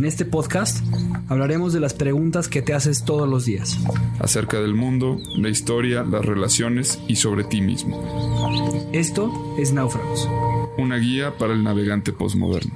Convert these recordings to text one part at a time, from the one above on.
En este podcast hablaremos de las preguntas que te haces todos los días. Acerca del mundo, la historia, las relaciones y sobre ti mismo. Esto es Náufragos. Una guía para el navegante postmoderno.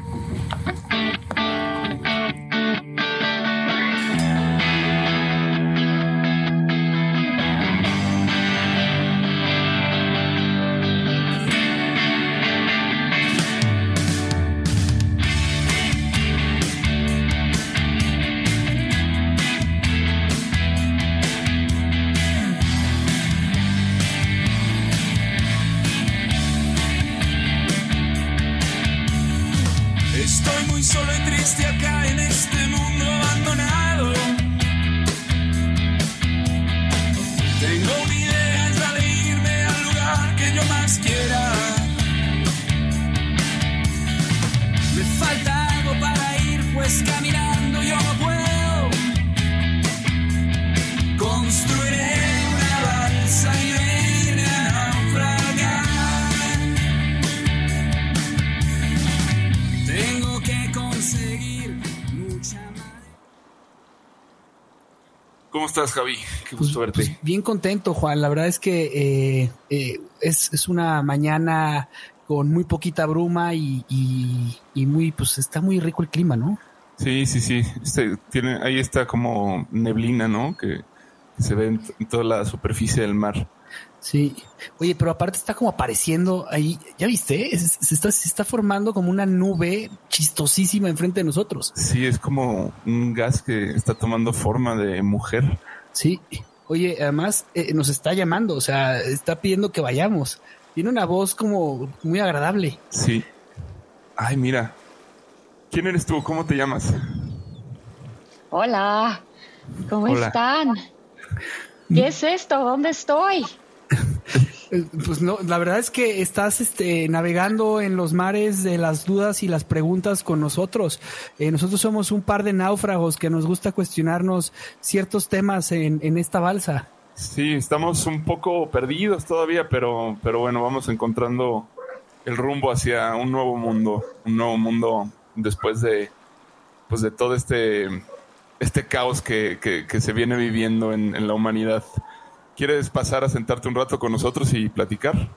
Gusto pues, bien contento, Juan. La verdad es que eh, eh, es, una mañana con muy poquita bruma y, muy, pues está muy rico el clima, ¿no? Sí, sí, sí. Este, tiene, ahí está como neblina, ¿no? Que, se ve en toda la superficie del mar. Sí. Oye, pero aparte está como apareciendo ahí, ¿ya viste? Se, está, se está formando como una nube chistosísima enfrente de nosotros. Sí, es como un gas que está tomando forma de mujer. Sí. Oye, además eh, nos está llamando, o sea, está pidiendo que vayamos. Tiene una voz como muy agradable. Sí. Ay, mira. ¿Quién eres tú? ¿Cómo te llamas? Hola. ¿Cómo están? ¿Qué es esto? ¿Dónde estoy? Pues no, la verdad es que estás este, navegando en los mares de las dudas y las preguntas con nosotros. Eh, nosotros somos un par de náufragos que nos gusta cuestionarnos ciertos temas en, en, esta balsa. Sí, estamos un poco perdidos todavía, pero, pero bueno, vamos encontrando el rumbo hacia un nuevo mundo, un nuevo mundo después de, pues de todo este, este caos que, que, se viene viviendo en, en la humanidad. ¿Quieres pasar a sentarte un rato con nosotros y platicar?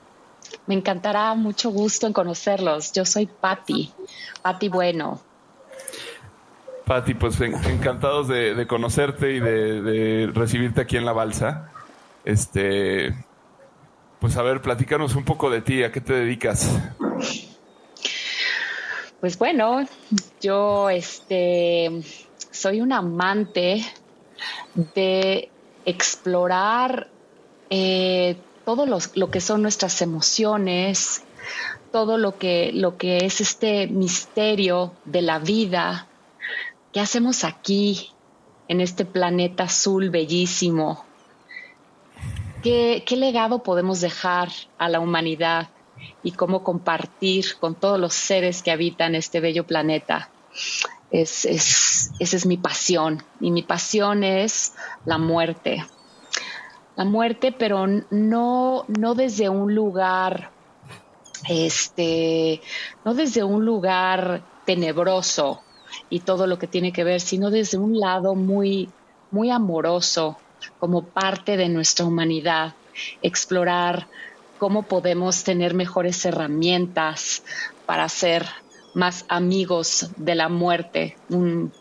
Me encantará, mucho gusto en conocerlos. Yo soy Patti, Patti Bueno. Patti, pues encantados de, conocerte y de, recibirte aquí en la balsa. Este, pues a ver, platícanos un poco de ti, ¿a qué te dedicas? Pues bueno, yo este soy un amante de explorar eh, todo lo que son nuestras emociones, todo lo que, lo que es este misterio de la vida. ¿Qué hacemos aquí, en este planeta azul bellísimo? ¿Qué, legado podemos dejar a la humanidad y cómo compartir con todos los seres que habitan este bello planeta? Es, esa es mi pasión y mi pasión es la muerte. La muerte, pero no, no desde un lugar, este, no desde un lugar tenebroso y todo lo que tiene que ver, sino desde un lado muy, muy amoroso, como parte de nuestra humanidad, explorar cómo podemos tener mejores herramientas para ser más amigos de la muerte, un,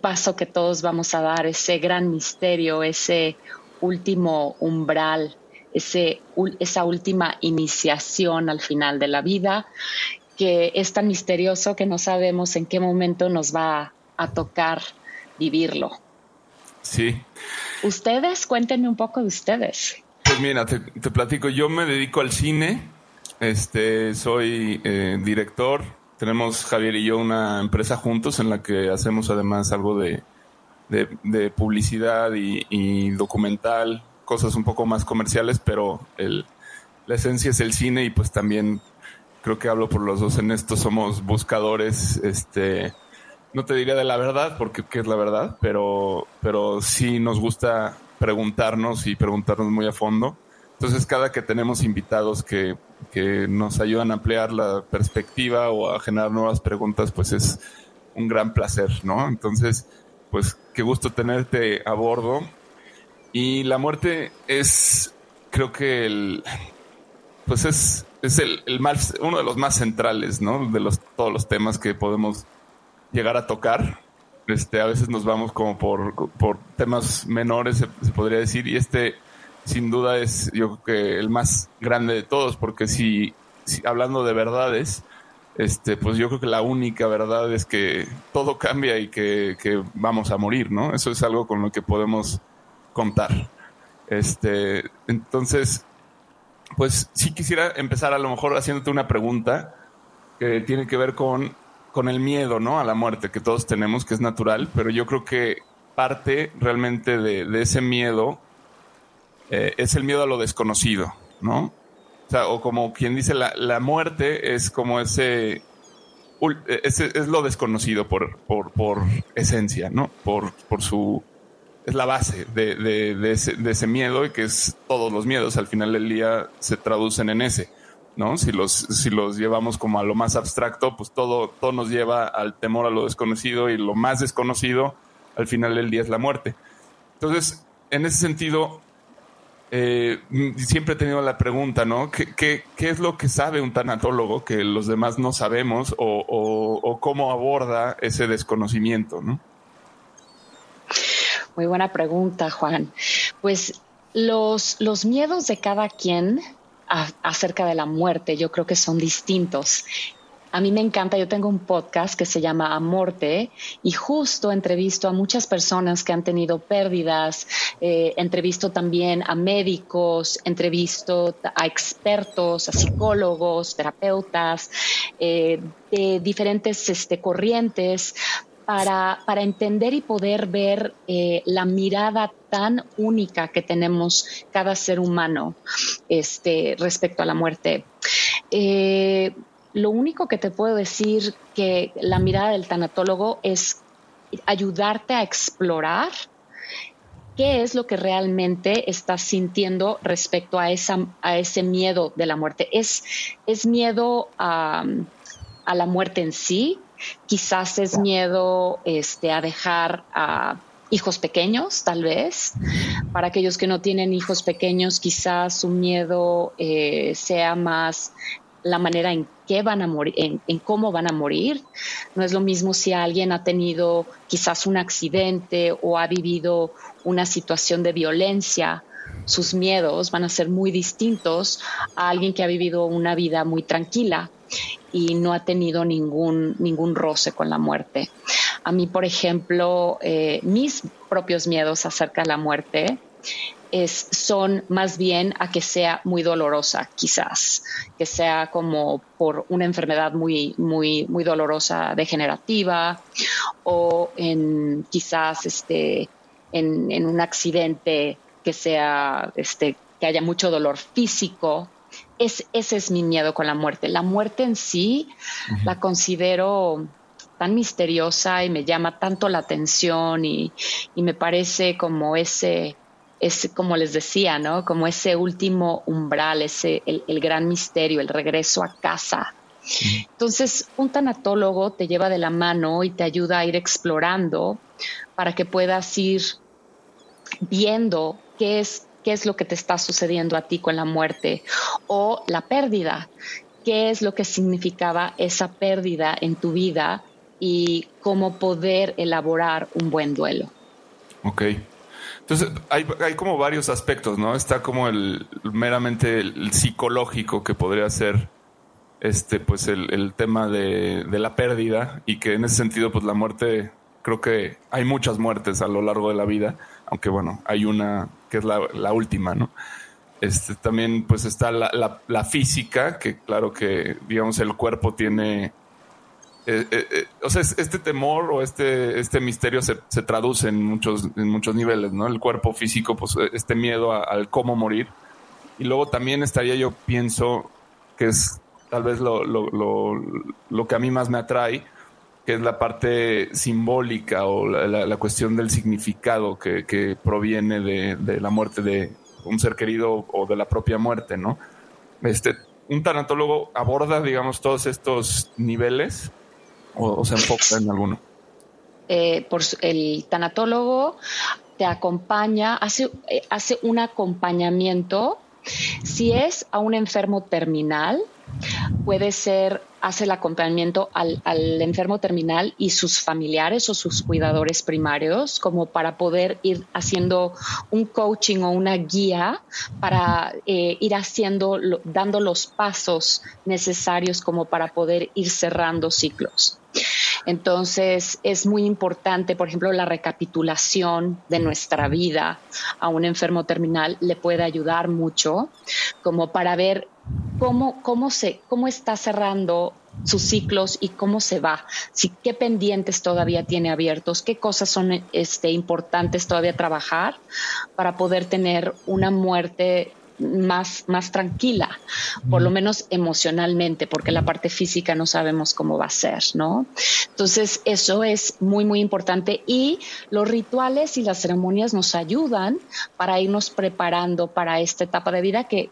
paso que todos vamos a dar, ese gran misterio, ese último umbral, ese, esa última iniciación al final de la vida, que es tan misterioso que no sabemos en qué momento nos va a tocar vivirlo. Sí. Ustedes, cuéntenme un poco de ustedes. Pues mira, te, platico, yo me dedico al cine, este, soy eh, director, tenemos Javier y yo una empresa juntos en la que hacemos además algo de, de, publicidad y, documental, cosas un poco más comerciales, pero el, la esencia es el cine y pues también creo que hablo por los dos en esto, somos buscadores, este, no te diría de la verdad, porque qué es la verdad, pero, pero sí nos gusta preguntarnos y preguntarnos muy a fondo. Entonces, cada que tenemos invitados que, que nos ayudan a ampliar la perspectiva o a generar nuevas preguntas, pues es un gran placer, ¿no? Entonces, pues qué gusto tenerte a bordo. Y la muerte es, creo que el, pues es, es el, el más, uno de los más centrales, ¿no? De los, todos los temas que podemos llegar a tocar. Este, a veces nos vamos como por, por temas menores, se, podría decir, y este sin duda es yo creo que el más grande de todos, porque si, hablando de verdades, este, pues yo creo que la única verdad es que todo cambia y que, que, vamos a morir, ¿no? Eso es algo con lo que podemos contar. Este, entonces, pues sí quisiera empezar a lo mejor haciéndote una pregunta que tiene que ver con, con el miedo, ¿no? A la muerte que todos tenemos, que es natural, pero yo creo que parte realmente de, de ese miedo eh, es el miedo a lo desconocido, ¿no? O, como quien dice, la, la muerte es como ese, es, es lo desconocido por, por, por, esencia, ¿no? Por, por su, es la base de, de, de, ese, de, ese, miedo y que es todos los miedos al final del día se traducen en ese, ¿no? Si los, si los llevamos como a lo más abstracto, pues todo, todo nos lleva al temor a lo desconocido y lo más desconocido al final del día es la muerte. Entonces, en ese sentido, eh, siempre he tenido la pregunta, ¿no? ¿Qué, ¿Qué, qué, es lo que sabe un tanatólogo que los demás no sabemos o, o, cómo aborda ese desconocimiento, ¿no? Muy buena pregunta, Juan. Pues los, los miedos de cada quien acerca de la muerte yo creo que son distintos a mí me encanta, yo tengo un podcast que se llama Amorte y justo entrevisto a muchas personas que han tenido pérdidas, eh, entrevisto también a médicos, entrevisto a expertos, a psicólogos, terapeutas, eh, de diferentes este, corrientes para, para, entender y poder ver eh, la mirada tan única que tenemos cada ser humano este, respecto a la muerte. Lo único que te puedo decir que la mirada del tanatólogo es ayudarte a explorar qué es lo que realmente estás sintiendo respecto a, esa, a ese miedo de la muerte. ¿Es, es miedo a, a la muerte en sí? Quizás es miedo este, a dejar a hijos pequeños, tal vez. Para aquellos que no tienen hijos pequeños, quizás su miedo eh, sea más la manera en qué van a morir, en, cómo van a morir. No es lo mismo si alguien ha tenido quizás un accidente o ha vivido una situación de violencia. Sus miedos van a ser muy distintos a alguien que ha vivido una vida muy tranquila y no ha tenido ningún, ningún roce con la muerte. A mí, por ejemplo, eh, mis propios miedos acerca de la muerte es, son más bien a que sea muy dolorosa, quizás, que sea como por una enfermedad muy, muy, muy dolorosa degenerativa o en quizás este, en, en un accidente que sea este, que haya mucho dolor físico. Es, ese es mi miedo con la muerte. La muerte en sí la considero tan misteriosa y me llama tanto la atención y, y me parece como ese es como les decía, ¿no? Como ese último umbral, ese, el, gran misterio, el regreso a casa. Entonces, un tanatólogo te lleva de la mano y te ayuda a ir explorando para que puedas ir viendo qué es, qué es lo que te está sucediendo a ti con la muerte o la pérdida, qué es lo que significaba esa pérdida en tu vida y cómo poder elaborar un buen duelo. Ok. Entonces, hay, hay, como varios aspectos, ¿no? Está como el meramente el, psicológico que podría ser este, pues el, tema de, de, la pérdida y que en ese sentido, pues la muerte, creo que hay muchas muertes a lo largo de la vida, aunque bueno, hay una que es la, la última, ¿no? Este, también pues está la, la, la, física, que claro que, digamos, el cuerpo tiene eh, eh, eh, o sea, este temor o este, este misterio se, se, traduce en muchos, en muchos niveles, ¿no? El cuerpo físico, pues este miedo al cómo morir. Y luego también estaría, yo pienso, que es tal vez lo, lo, lo, lo que a mí más me atrae, que es la parte simbólica o la, la, cuestión del significado que, que proviene de, de, la muerte de un ser querido o de la propia muerte, ¿no? Este, un tanatólogo aborda, digamos, todos estos niveles o, se enfoca en alguno? Eh, el tanatólogo te acompaña, hace, eh, hace un acompañamiento. Si es a un enfermo terminal, puede ser, hace el acompañamiento al, enfermo terminal y sus familiares o sus cuidadores primarios, como para poder ir haciendo un coaching o una guía para eh, ir haciendo, dando los pasos necesarios como para poder ir cerrando ciclos. Entonces es muy importante, por ejemplo, la recapitulación de nuestra vida a un enfermo terminal le puede ayudar mucho como para ver cómo, cómo, se, cómo está cerrando sus ciclos y cómo se va, si qué pendientes todavía tiene abiertos, qué cosas son este, importantes todavía trabajar para poder tener una muerte más, más tranquila, por lo menos emocionalmente, porque la parte física no sabemos cómo va a ser, ¿no? Entonces, eso es muy, muy importante y los rituales y las ceremonias nos ayudan para irnos preparando para esta etapa de vida que,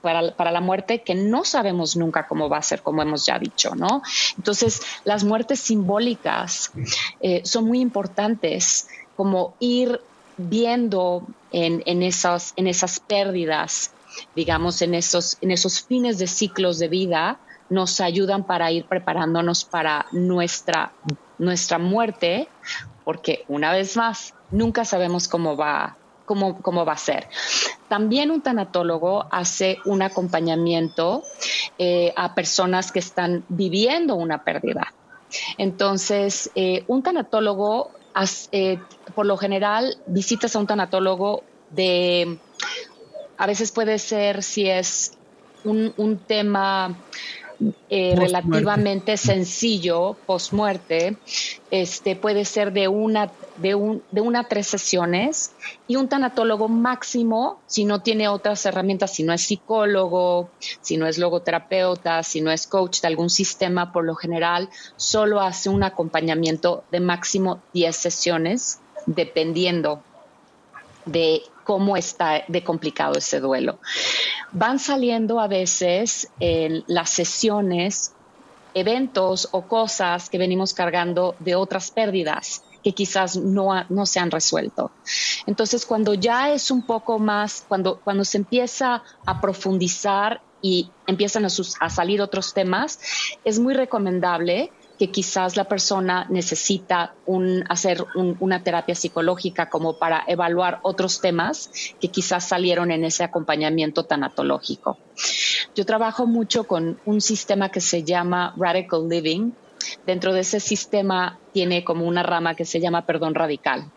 para, para, la muerte que no sabemos nunca cómo va a ser, como hemos ya dicho, ¿no? Entonces, las muertes simbólicas eh, son muy importantes, como ir viendo en, en, esas, en esas pérdidas, digamos, en esos, en esos fines de ciclos de vida, nos ayudan para ir preparándonos para nuestra, nuestra muerte, porque una vez más, nunca sabemos cómo va, cómo, cómo va a ser. También un tanatólogo hace un acompañamiento eh, a personas que están viviendo una pérdida. Entonces, eh, un tanatólogo eh, por lo general visitas a un tanatólogo de, a veces puede ser si es un, un tema eh, relativamente sencillo post muerte, este puede ser de una de un de una tres sesiones y un tanatólogo máximo si no tiene otras herramientas, si no es psicólogo, si no es logoterapeuta, si no es coach de algún sistema, por lo general solo hace un acompañamiento de máximo 10 sesiones dependiendo de cómo está de complicado ese duelo. Van saliendo a veces en las sesiones eventos o cosas que venimos cargando de otras pérdidas que quizás no, no se han resuelto. Entonces, cuando ya es un poco más, cuando, cuando se empieza a profundizar y empiezan a, a salir otros temas, es muy recomendable que quizás la persona necesita hacer una terapia psicológica como para evaluar otros temas que quizás salieron en ese acompañamiento tanatológico. Yo trabajo mucho con un sistema que se llama Radical Living. Dentro de ese sistema tiene como una rama que se llama perdón radical.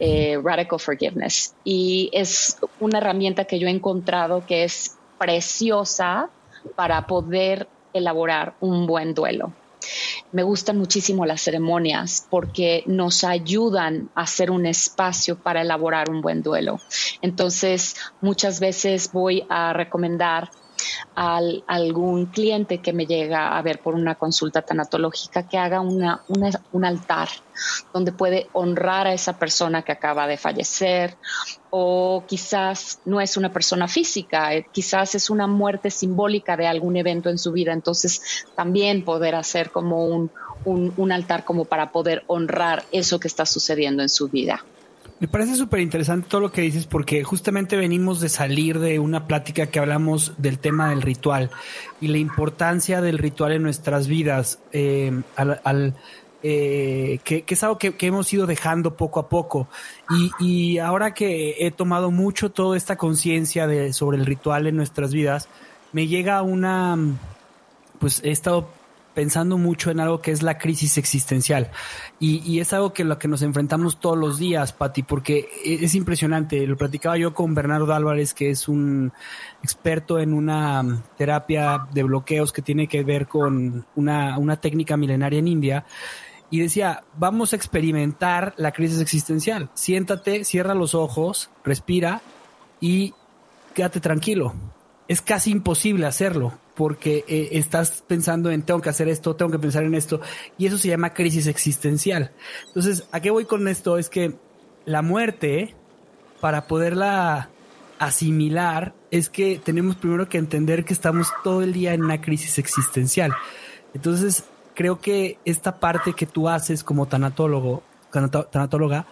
Eh, radical Forgiveness. Y es una herramienta que yo he encontrado que es preciosa para poder elaborar un buen duelo. Me gustan muchísimo las ceremonias porque nos ayudan a hacer un espacio para elaborar un buen duelo. Entonces, muchas veces voy a recomendar a algún cliente que me llega a ver por una consulta tanatológica que haga una, un altar donde puede honrar a esa persona que acaba de fallecer o quizás no es una persona física, eh, quizás es una muerte simbólica de algún evento en su vida. Entonces también poder hacer como un, un altar como para poder honrar eso que está sucediendo en su vida. Me parece súper interesante todo lo que dices porque justamente venimos de salir de una plática que hablamos del tema del ritual y la importancia del ritual en nuestras vidas, eh, al, eh, que, es algo que, hemos ido dejando poco a poco. Y, y ahora que he tomado mucho toda esta conciencia sobre el ritual en nuestras vidas, me llega una, pues he estado pensando mucho en algo que es la crisis existencial. Y, es algo que lo que nos enfrentamos todos los días, Pati, porque e, es impresionante. Lo platicaba yo con Bernardo Álvarez, que es un experto en una um, terapia de bloqueos que tiene que ver con una, una técnica milenaria en India y decía, vamos a experimentar la crisis existencial. Siéntate, cierra los ojos, respira y quédate tranquilo. Es casi imposible hacerlo porque eh, estás pensando en tengo que hacer esto, tengo que pensar en esto y eso se llama crisis existencial. Entonces, ¿a qué voy con esto? Es que la muerte, para poderla asimilar, es que tenemos primero que entender que estamos todo el día en una crisis existencial. Entonces, creo que esta parte que tú haces como tanatólogo, tanatóloga,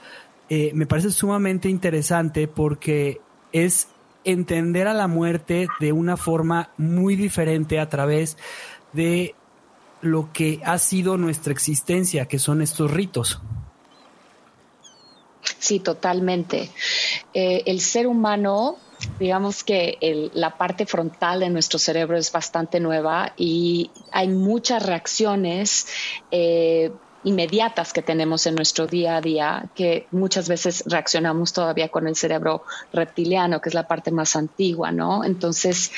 eh, me parece sumamente interesante porque es entender a la muerte de una forma muy diferente a través de lo que ha sido nuestra existencia, que son estos ritos. Sí, totalmente. Eh, el ser humano digamos que la parte frontal de nuestro cerebro es bastante nueva y hay muchas reacciones eh, inmediatas que tenemos en nuestro día a día que muchas veces reaccionamos todavía con el cerebro reptiliano, que es la parte más antigua, ¿no? Entonces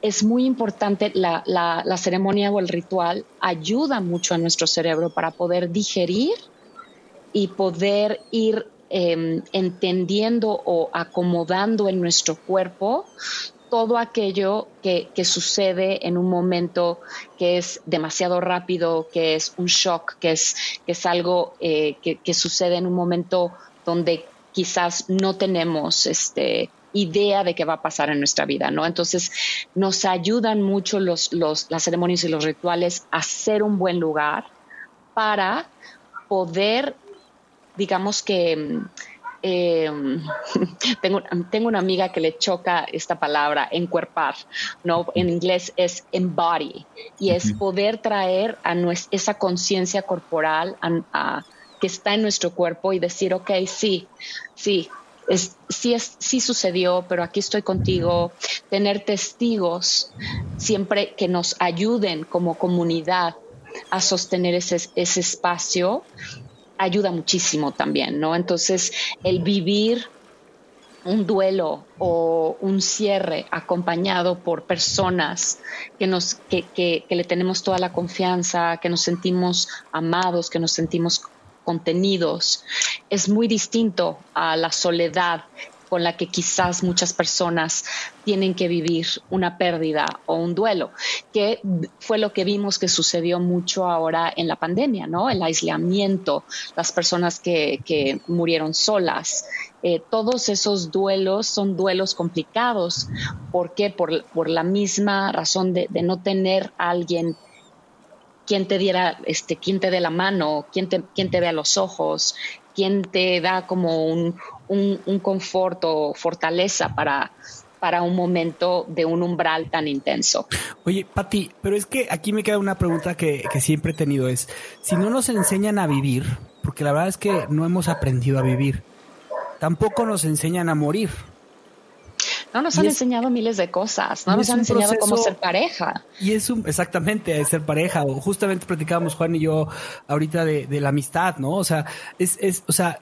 es muy importante la, la ceremonia o el ritual ayuda mucho a nuestro cerebro para poder digerir y poder ir Em, entendiendo o acomodando en nuestro cuerpo todo aquello que, sucede en un momento que es demasiado rápido, que es un shock, que es, que es algo eh, que, sucede en un momento donde quizás no tenemos este, idea de qué va a pasar en nuestra vida, ¿no? Entonces, nos ayudan mucho los, los, las ceremonias y los rituales a ser un buen lugar para poder digamos que eh, tengo, tengo, una amiga que le choca esta palabra, encuerpar, ¿no? En inglés es embody, y es poder traer a esa conciencia corporal que está en nuestro cuerpo y decir, ok, sí, sí, es, sí, es, sí sucedió, pero aquí estoy contigo, tener testigos siempre que nos ayuden como comunidad a sostener ese, ese espacio ayuda muchísimo también, ¿no? Entonces, el vivir un duelo o un cierre acompañado por personas que nos que, que, le tenemos toda la confianza, que nos sentimos amados, que nos sentimos contenidos, es muy distinto a la soledad con la que quizás muchas personas tienen que vivir una pérdida o un duelo, que fue lo que vimos que sucedió mucho ahora en la pandemia, ¿no? El aislamiento, las personas que, murieron solas. Eh, todos esos duelos son duelos complicados. ¿Por qué? Por, la misma razón de, no tener a alguien quien te diera, este, quien te dé la mano, quien te, quien te vea los ojos, quien te da como un, un, un confort o fortaleza para, para un momento de un umbral tan intenso. Oye, Pati, pero es que aquí me queda una pregunta que, que, siempre he tenido es, si no nos enseñan a vivir, porque la verdad es que no hemos aprendido a vivir, tampoco nos enseñan a morir. No nos han enseñado miles de cosas, no nos han enseñado cómo ser pareja. Y es un, exactamente, ser pareja, o justamente platicábamos Juan y yo ahorita de, de la amistad, ¿no? O sea, es, es, o sea,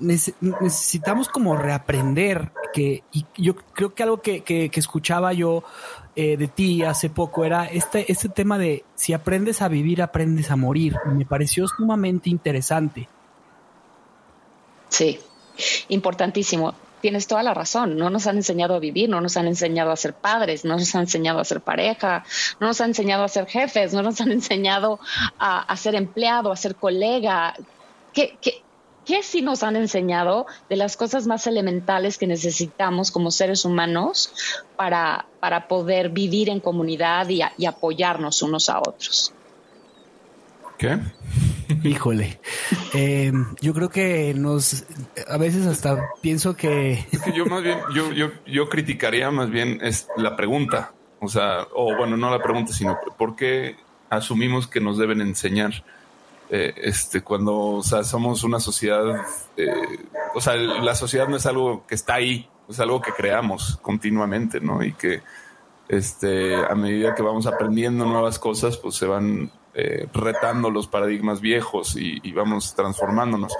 necesitamos como reaprender que, y yo creo que algo que, que, escuchaba yo eh, de ti hace poco era este, este tema de si aprendes a vivir, aprendes a morir. Me pareció sumamente interesante. Sí, importantísimo. Tienes toda la razón. No nos han enseñado a vivir, no nos han enseñado a ser padres, no nos han enseñado a ser pareja, no nos han enseñado a ser jefes, no nos han enseñado a, ser empleado, a ser colega. ¿Qué, qué, ¿Qué sí nos han enseñado de las cosas más elementales que necesitamos como seres humanos para, para poder vivir en comunidad y, apoyarnos unos a otros? ¿Qué? Híjole, eh, yo creo que nos, a veces hasta pienso que... yo más bien, yo, yo, yo criticaría más bien la pregunta, o sea, o bueno, no la pregunta, sino por qué asumimos que nos deben enseñar eh, este, cuando o sea, somos una sociedad, eh, o sea, la sociedad no es algo que está ahí, es algo que creamos continuamente, ¿no? Y que este, a medida que vamos aprendiendo nuevas cosas, pues se van eh, retando los paradigmas viejos y, vamos transformándonos.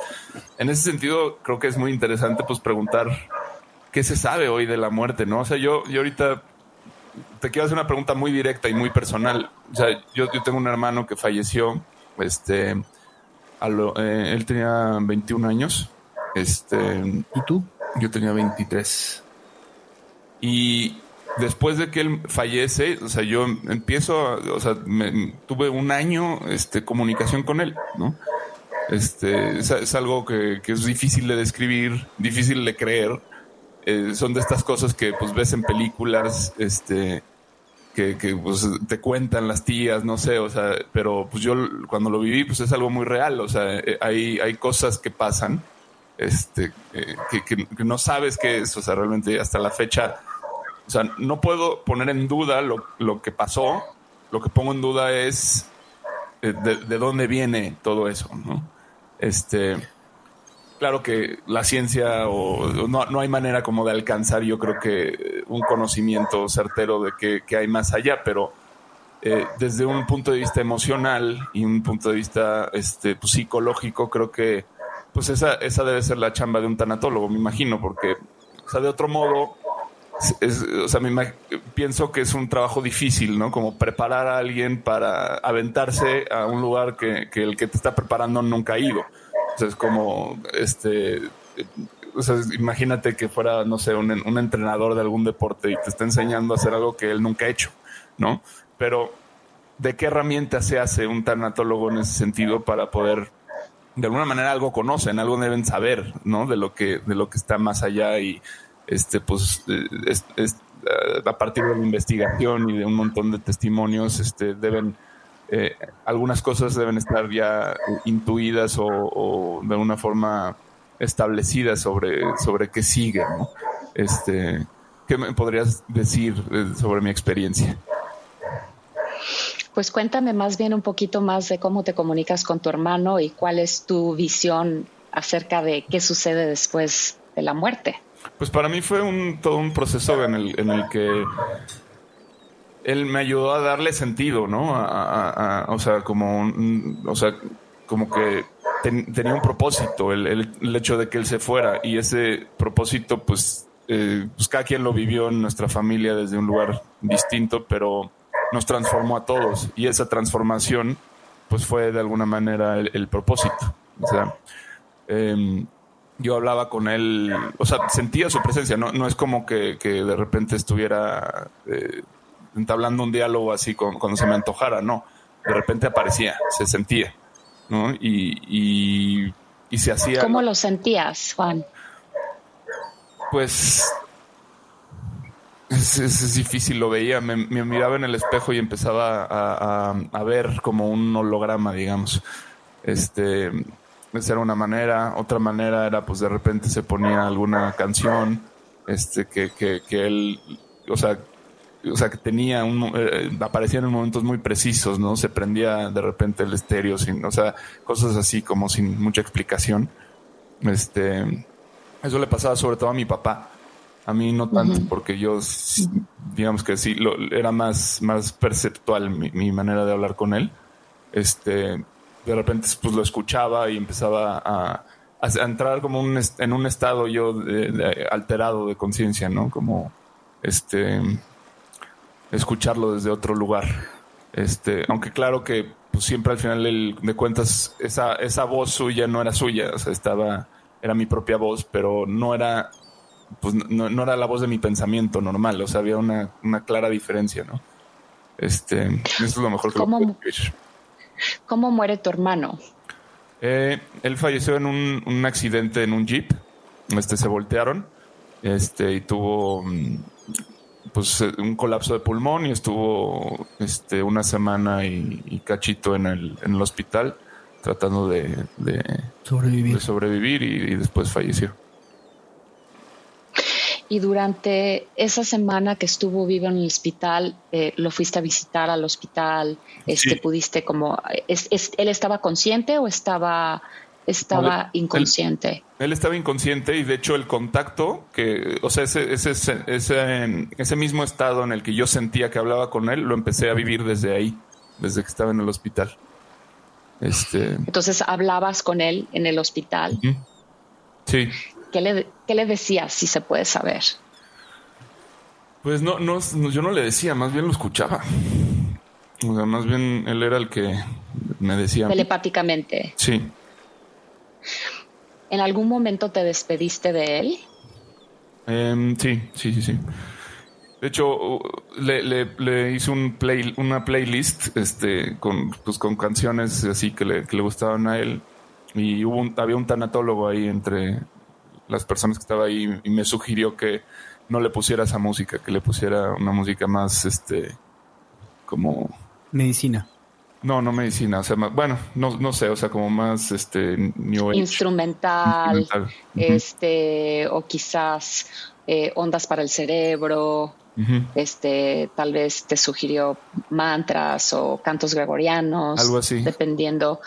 En ese sentido, creo que es muy interesante pues preguntar qué se sabe hoy de la muerte, ¿no? O sea, yo, yo ahorita te quiero hacer una pregunta muy directa y muy personal. O sea, yo, yo tengo un hermano que falleció, este, eh, él tenía 21 años, este, ¿y tú? Yo tenía 23. Y después de que él fallece, o sea, yo empiezo, o sea, tuve un año, este, comunicación con él, ¿no? Este, es, algo que, es difícil de describir, difícil de creer. Eh, son de estas cosas que pues ves en películas, este, que, que pues, te cuentan las tías, no sé, o sea, pero pues yo cuando lo viví, pues es algo muy real, o sea, eh, hay, hay cosas que pasan, este, eh, que, que, no sabes qué es, o sea, realmente hasta la fecha o sea, no puedo poner en duda lo, lo que pasó. Lo que pongo en duda es eh, de, dónde viene todo eso, ¿no? Este, claro que la ciencia o, no, no, hay manera como de alcanzar, yo creo que un conocimiento certero de qué, hay más allá, pero eh, desde un punto de vista emocional y un punto de vista este, pues, psicológico, creo que pues esa, esa debe ser la chamba de un tanatólogo, me imagino, porque, o sea, de otro modo, o sea, me pienso que es un trabajo difícil, ¿no? Como preparar a alguien para aventarse a un lugar que, el que te está preparando nunca ha ido. O sea, es como, este, imagínate que fuera, no sé, un, un, entrenador de algún deporte y te está enseñando a hacer algo que él nunca ha hecho, ¿no? Pero, ¿de qué herramienta se hace un tanatólogo en ese sentido para poder, de alguna manera, algo conocen, algo deben saber, ¿no? De lo que, de lo que está más allá y este, pues, eh, eh, a partir de la investigación y de un montón de testimonios, este, deben, eh, algunas cosas deben estar ya intuidas o, de una forma establecida sobre, sobre qué sigue, ¿no? Este, ¿qué me podrías decir sobre mi experiencia? Pues cuéntame más bien un poquito más de cómo te comunicas con tu hermano y cuál es tu visión acerca de qué sucede después de la muerte. Pues para mí fue un, todo un proceso en el, que él me ayudó a darle sentido, ¿no? o sea, como, como que tenía un propósito el, el, hecho de que él se fuera y ese propósito, pues, eh, pues cada quien lo vivió en nuestra familia desde un lugar distinto, pero nos transformó a todos y esa transformación, pues, fue de alguna manera el, propósito. O sea, eh, yo hablaba con él, o sea, sentía su presencia, no, no es como que, de repente estuviera eh, entablando un diálogo así cuando se me antojara, no, de repente aparecía, se sentía, ¿no? Y, y, se hacía... ¿Cómo lo sentías, Juan? Pues es, difícil, lo veía, me, miraba en el espejo y empezaba a, a ver como un holograma, digamos. Este, esa era una manera. Otra manera era, pues de repente se ponía alguna canción, este, que, que, que él, o sea, o sea, que tenía un, eh, aparecían en momentos muy precisos, ¿no? Se prendía de repente el estéreo, sin, o sea, cosas así como sin mucha explicación. Este, eso le pasaba sobre todo a mi papá. A mí no tanto, porque yo, digamos que sí, lo, era más, más perceptual mi, mi manera de hablar con él. Este, de repente pues lo escuchaba y empezaba a, entrar como un, en un estado yo alterado de conciencia, ¿no? Como este escucharlo desde otro lugar. Este, aunque claro que pues, siempre al final de cuentas esa, esa voz suya no era suya, o sea, estaba, era mi propia voz, pero no era, pues no, era la voz de mi pensamiento normal, o sea, había una, una clara diferencia, ¿no? Este, eso es lo mejor que ¿Cómo, lo ¿Cómo muere tu hermano? Eh, él falleció en un, accidente en un jeep. Este se voltearon. Este y tuvo mm, pues eh, un colapso de pulmón y estuvo este una semana y, cachito en el, en el hospital tratando de, sobrevivir, sobrevivir y después falleció y durante esa semana que estuvo vivo en el hospital, eh, lo fuiste a visitar al hospital, este, pudiste como, ¿él estaba consciente o estaba, estaba inconsciente? Él, estaba inconsciente y de hecho el contacto, que, o sea, ese, ese, ese, ese mismo estado en el que yo sentía que hablaba con él, lo empecé a vivir desde ahí. desde que estaba en el hospital. Este, Entonces hablabas con él en el hospital. Sí. ¿Qué le, ¿Qué le decías, si se puede saber? Pues no, no, yo no le decía, más bien lo escuchaba. O sea, más bien él era el que me decía. Telepáticamente. Sí. ¿En algún momento te despediste de él? Em, sí, sí, sí, sí. De hecho, le, le, hice un play, una playlist este, con, pues, con canciones así que le, que le gustaban a él. Y hubo un, había un tanatólogo ahí entre las personas que estaba ahí y me sugirió que no le pusiera esa música, que le pusiera una música más, este, como... Medicina. No, no medicina, o sea, bueno, no, no sé, o sea, como más, este, new Instrumental, este, o quizás eh, ondas para el cerebro, este, tal vez te sugirió mantras o cantos gregorianos, algo así, dependiendo.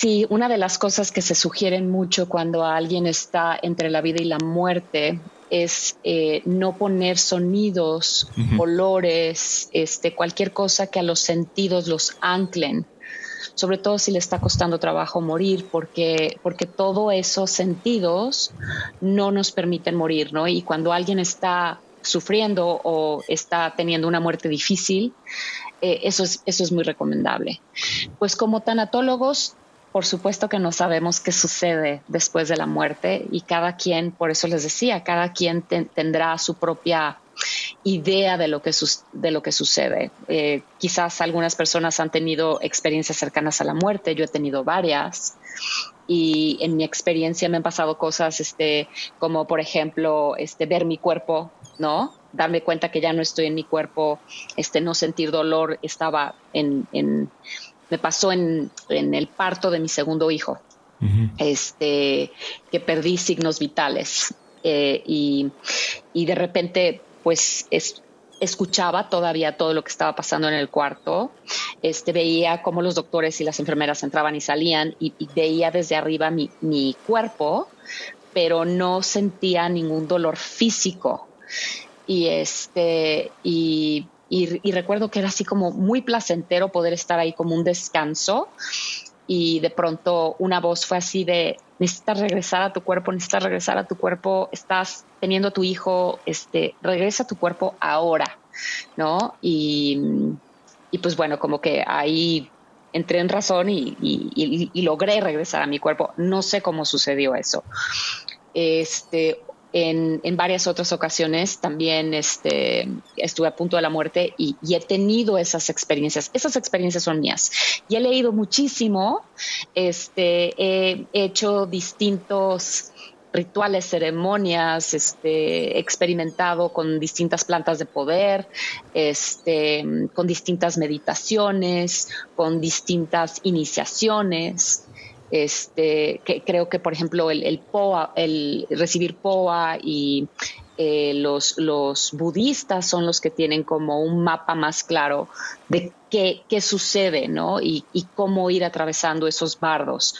Sí, una de las cosas que se sugieren mucho cuando alguien está entre la vida y la muerte es eh, no poner sonidos, olores, este, cualquier cosa que a los sentidos los anclen, sobre todo si le está costando trabajo morir, porque, porque todos esos sentidos no nos permiten morir, ¿no? Y cuando alguien está sufriendo o está teniendo una muerte difícil, eh, eso, es, eso es muy recomendable. Pues como tanatólogos por supuesto que no sabemos qué sucede después de la muerte y cada quien, por eso les decía, cada quien tendrá su propia idea de lo que, de lo que sucede. Eh, quizás algunas personas han tenido experiencias cercanas a la muerte, yo he tenido varias y en mi experiencia me han pasado cosas este, como por ejemplo este, ver mi cuerpo, ¿no? Darme cuenta que ya no estoy en mi cuerpo, este, no sentir dolor, estaba en me pasó en, el parto de mi segundo hijo, este, que perdí signos vitales eh, y, de repente pues escuchaba todavía todo lo que estaba pasando en el cuarto, este, veía cómo los doctores y las enfermeras entraban y salían y, veía desde arriba mi, mi cuerpo, pero no sentía ningún dolor físico. Y este, y y, recuerdo que era así como muy placentero poder estar ahí como un descanso y de pronto una voz fue así de necesitas regresar a tu cuerpo, necesitas regresar a tu cuerpo, estás teniendo a tu hijo, este, regresa a tu cuerpo ahora, ¿no? Y, pues bueno, como que ahí entré en razón y, y, logré regresar a mi cuerpo. No sé cómo sucedió eso. Este, en, varias otras ocasiones también este, estuve a punto de la muerte y, he tenido esas experiencias. Esas experiencias son mías. Y he leído muchísimo, este, he hecho distintos rituales, ceremonias, este, experimentado con distintas plantas de poder, este, con distintas meditaciones, con distintas iniciaciones este, que creo que, por ejemplo, el, POA, el recibir POA y eh, los, los budistas son los que tienen como un mapa más claro de qué, qué sucede, ¿no? Y, y, cómo ir atravesando esos bardos.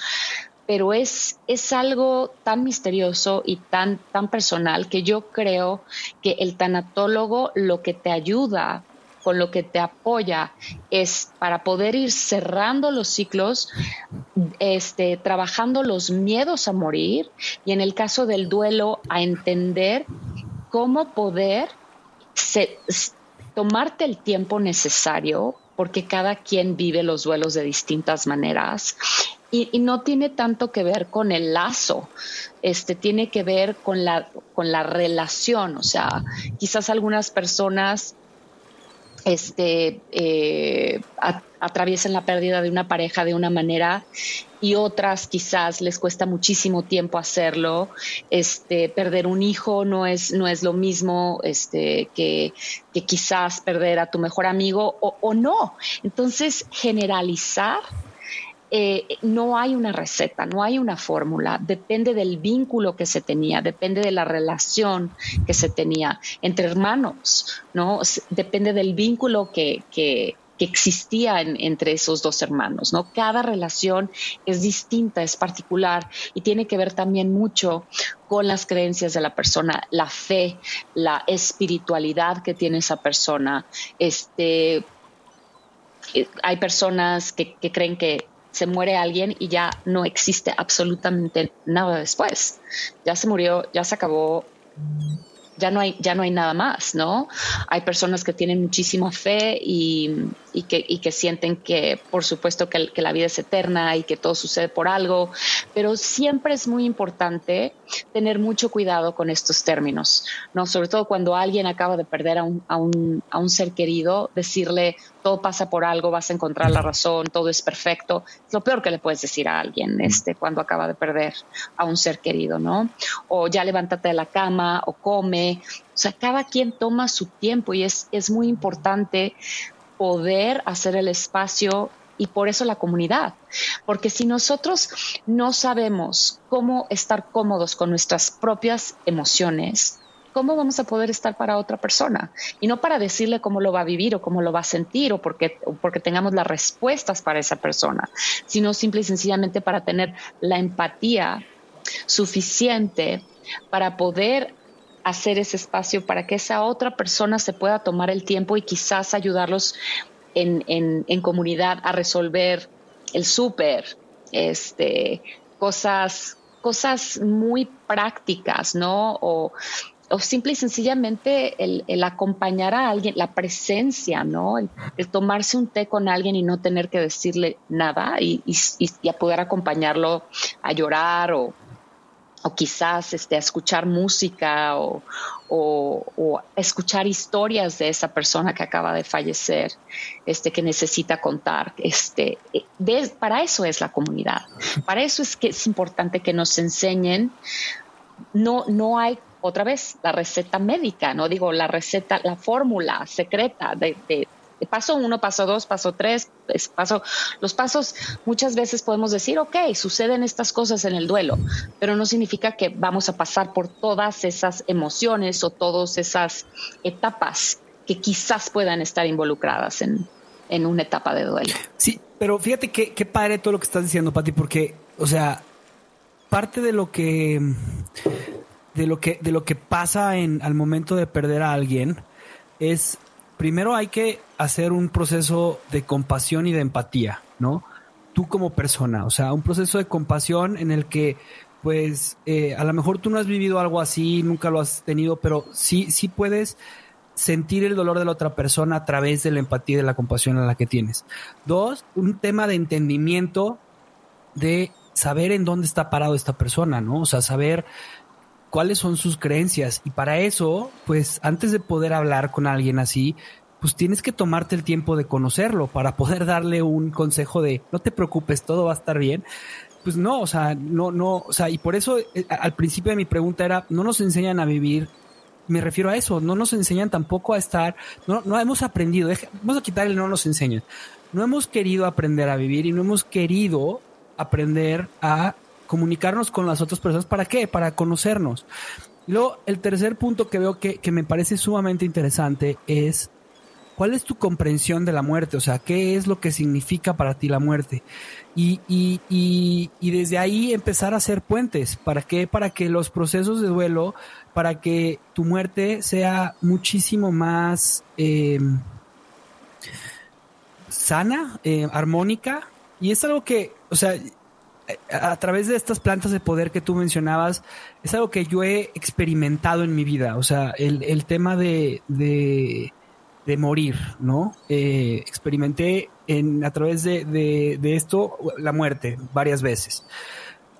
Pero es, es algo tan misterioso y tan, tan personal que yo creo que el tanatólogo lo que te ayuda con lo que te apoya es para poder ir cerrando los ciclos, este, trabajando los miedos a morir y en el caso del duelo a entender cómo poder tomarte el tiempo necesario porque cada quien vive los duelos de distintas maneras y, y, no tiene tanto que ver con el lazo, este tiene que ver con la, con la relación. O sea, quizás algunas personas este, eh, atraviesen la pérdida de una pareja de una manera y otras quizás les cuesta muchísimo tiempo hacerlo. Este, perder un hijo no es, no es lo mismo este, que, que quizás perder a tu mejor amigo o no. Entonces, generalizar eh, no hay una receta, no hay una fórmula, depende del vínculo que se tenía, depende de la relación que se tenía entre hermanos, ¿no? Depende del vínculo que, existía entre esos dos hermanos, ¿no? Cada relación es distinta, es particular y tiene que ver también mucho con las creencias de la persona, la fe, la espiritualidad que tiene esa persona, este hay personas que, que creen que se muere alguien y ya no existe absolutamente nada después. Ya se murió, ya se acabó, ya no hay, ya no hay nada más, ¿no? Hay personas que tienen muchísima fe y, que, que, sienten que, por supuesto, que, la vida es eterna y que todo sucede por algo, pero siempre es muy importante tener mucho cuidado con estos términos, ¿no? Sobre todo cuando alguien acaba de perder a un, a un, a un ser querido, decirle, todo pasa por algo, vas a encontrar la razón, todo es perfecto. Es lo peor que le puedes decir a alguien este, cuando acaba de perder a un ser querido, ¿no? O ya levántate de la cama o come. O sea, cada quien toma su tiempo y es, es muy importante poder hacer el espacio y por eso la comunidad. Porque si nosotros no sabemos cómo estar cómodos con nuestras propias emociones, ¿cómo vamos a poder estar para otra persona? Y no para decirle cómo lo va a vivir o cómo lo va a sentir o porque, porque tengamos las respuestas para esa persona, sino simple y sencillamente para tener la empatía suficiente para poder hacer ese espacio para que esa otra persona se pueda tomar el tiempo y quizás ayudarlos en, en comunidad a resolver el súper, este, cosas, cosas muy prácticas, ¿no? O o simple y sencillamente el, acompañar a alguien, la presencia, ¿no? El, tomarse un té con alguien y no tener que decirle nada y, a poder acompañarlo a llorar o, quizás este, escuchar música o, escuchar historias de esa persona que acaba de fallecer, este, que necesita contar. Este, para eso es la comunidad. Para eso es que es importante que nos enseñen. No, no hay otra vez la receta médica, no digo la receta, la fórmula secreta de, paso uno, paso dos, paso tres, paso, los pasos muchas veces podemos decir, ok, suceden estas cosas en el duelo, pero no significa que vamos a pasar por todas esas emociones o todas esas etapas que quizás puedan estar involucradas en, en una etapa de duelo. Sí, pero fíjate qué padre todo lo que estás diciendo, Pati, porque, o sea, parte de lo que de lo que, de lo que pasa en, al momento de perder a alguien es, primero hay que hacer un proceso de compasión y de empatía, ¿no? Tú como persona, o sea, un proceso de compasión en el que, pues, eh, a lo mejor tú no has vivido algo así, nunca lo has tenido, pero sí, sí puedes sentir el dolor de la otra persona a través de la empatía y de la compasión a la que tienes. Dos, un tema de entendimiento de saber en dónde está parado esta persona, ¿no? O sea, saber cuáles son sus creencias. Y para eso, pues antes de poder hablar con alguien así, pues tienes que tomarte el tiempo de conocerlo para poder darle un consejo de no te preocupes, todo va a estar bien. Pues no, o sea, no, no, o sea, y por eso eh, al principio de mi pregunta era, no nos enseñan a vivir, me refiero a eso, no nos enseñan tampoco a estar, no, no hemos aprendido, vamos a quitarle no nos enseñan, no hemos querido aprender a vivir y no hemos querido aprender a comunicarnos con las otras personas. ¿Para qué? Para conocernos. luego, el tercer punto que veo que, me parece sumamente interesante es cuál es tu comprensión de la muerte, o sea, qué es lo que significa para ti la muerte. Y, y, y, desde ahí empezar a hacer puentes. ¿Para qué? Para que los procesos de duelo, para que tu muerte sea muchísimo más em, sana, eh, armónica. Y es algo que, o sea, a través de estas plantas de poder que tú mencionabas, es algo que yo he experimentado en mi vida. O sea, el, tema de, de, morir, ¿no? Eh, experimenté en, a través de, de, esto la muerte varias veces.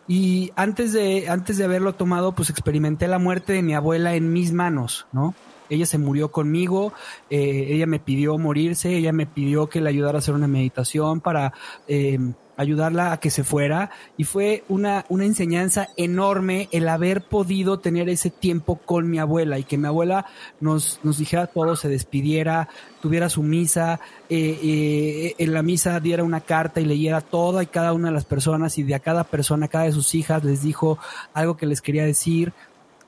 Y antes de, antes de haberlo tomado, pues experimenté la muerte de mi abuela en mis manos, ¿no? Ella se murió conmigo, eh, ella me pidió morirse, ella me pidió que le ayudara a hacer una meditación para eh, ayudarla a que se fuera y fue una, una enseñanza enorme el haber podido tener ese tiempo con mi abuela y que mi abuela nos, nos dijera todo, se despidiera, tuviera su misa, eh, eh, en la misa diera una carta y leyera toda y cada una de las personas y de a cada persona, cada de sus hijas les dijo algo que les quería decir.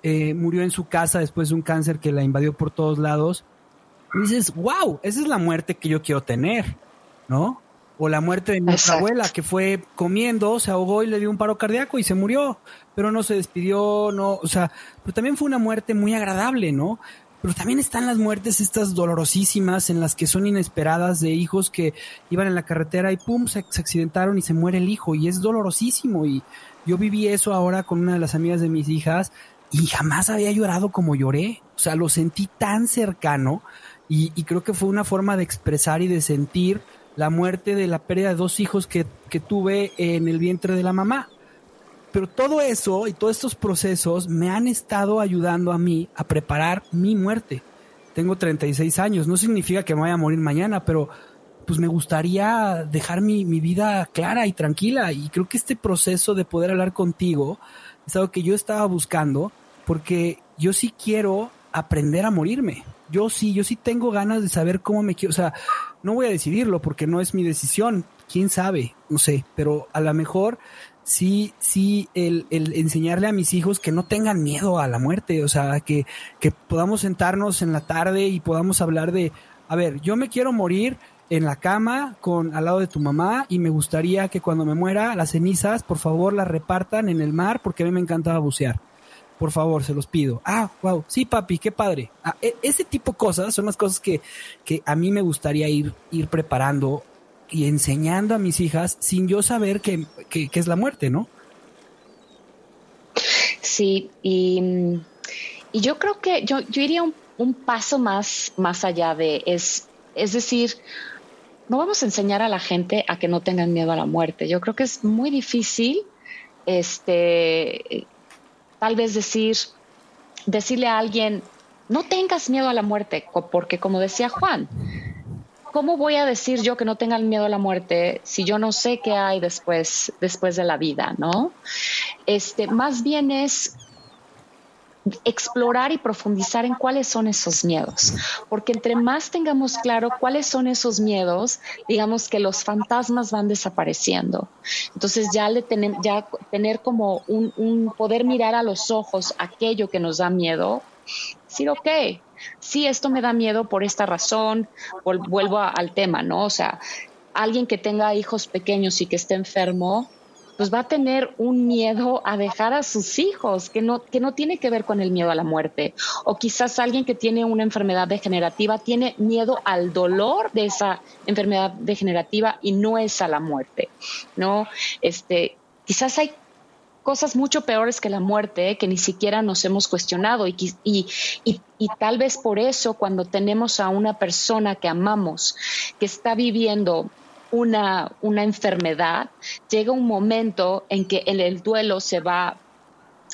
Eh, murió en su casa después de un cáncer que la invadió por todos lados. Dices, wow, esa es la muerte que yo quiero tener, ¿no? O la muerte de nuestra abuela que fue comiendo, se ahogó y le dio un paro cardíaco y se murió, pero no se despidió, no, o sea, pero también fue una muerte muy agradable, ¿no? pero también están las muertes estas dolorosísimas en las que son inesperadas de hijos que iban en la carretera y pum, se, se accidentaron y se muere el hijo y es dolorosísimo y yo viví eso ahora con una de las amigas de mis hijas y jamás había llorado como lloré, o sea, lo sentí tan cercano y, y creo que fue una forma de expresar y de sentir la muerte de la pérdida de dos hijos que, que tuve en el vientre de la mamá. Pero todo eso y todos estos procesos me han estado ayudando a mí a preparar mi muerte. Tengo 36 años, no significa que me vaya a morir mañana, pero pues me gustaría dejar mi, mi vida clara y tranquila. Y creo que este proceso de poder hablar contigo es algo que yo estaba buscando porque yo sí quiero aprender a morirme. Yo sí, yo sí tengo ganas de saber cómo me quiero, o sea, no voy a decidirlo porque no es mi decisión, quién sabe, no sé, pero a lo mejor sí, sí, el, enseñarle a mis hijos que no tengan miedo a la muerte, o sea, que, que podamos sentarnos en la tarde y podamos hablar de, a ver, yo me quiero morir en la cama con al lado de tu mamá y me gustaría que cuando me muera las cenizas, por favor, las repartan en el mar porque a mí me encantaba bucear. Por favor, se los pido. Ah, wow, sí, papi, qué padre. Ah, e, ese tipo de cosas son las cosas que, que a mí me gustaría ir, ir preparando y enseñando a mis hijas sin yo saber que, que es la muerte, ¿no? Sí, y, y yo creo que yo, yo iría un, un, paso más, más allá de, es, es decir, no vamos a enseñar a la gente a que no tengan miedo a la muerte. Yo creo que es muy difícil, este, tal vez decir, decirle a alguien, no tengas miedo a la muerte, porque como decía Juan, ¿cómo voy a decir yo que no tengan miedo a la muerte si yo no sé qué hay después, después de la vida, no? Este, más bien es explorar y profundizar en cuáles son esos miedos, porque entre más tengamos claro cuáles son esos miedos, digamos que los fantasmas van desapareciendo. Entonces ya le ya tener como un, un poder mirar a los ojos aquello que nos da miedo, decir, ok, sí, esto me da miedo por esta razón, vuelvo al tema, ¿no? O sea, alguien que tenga hijos pequeños y que esté enfermo, pues va a tener un miedo a dejar a sus hijos, que no, que no tiene que ver con el miedo a la muerte. O quizás alguien que tiene una enfermedad degenerativa tiene miedo al dolor de esa enfermedad degenerativa y no es a la muerte, ¿no? Este, quizás hay cosas mucho peores que la muerte que ni siquiera nos hemos cuestionado y, y, y, y, tal vez por eso cuando tenemos a una persona que amamos que está viviendo una, una enfermedad, llega un momento en que en el duelo se va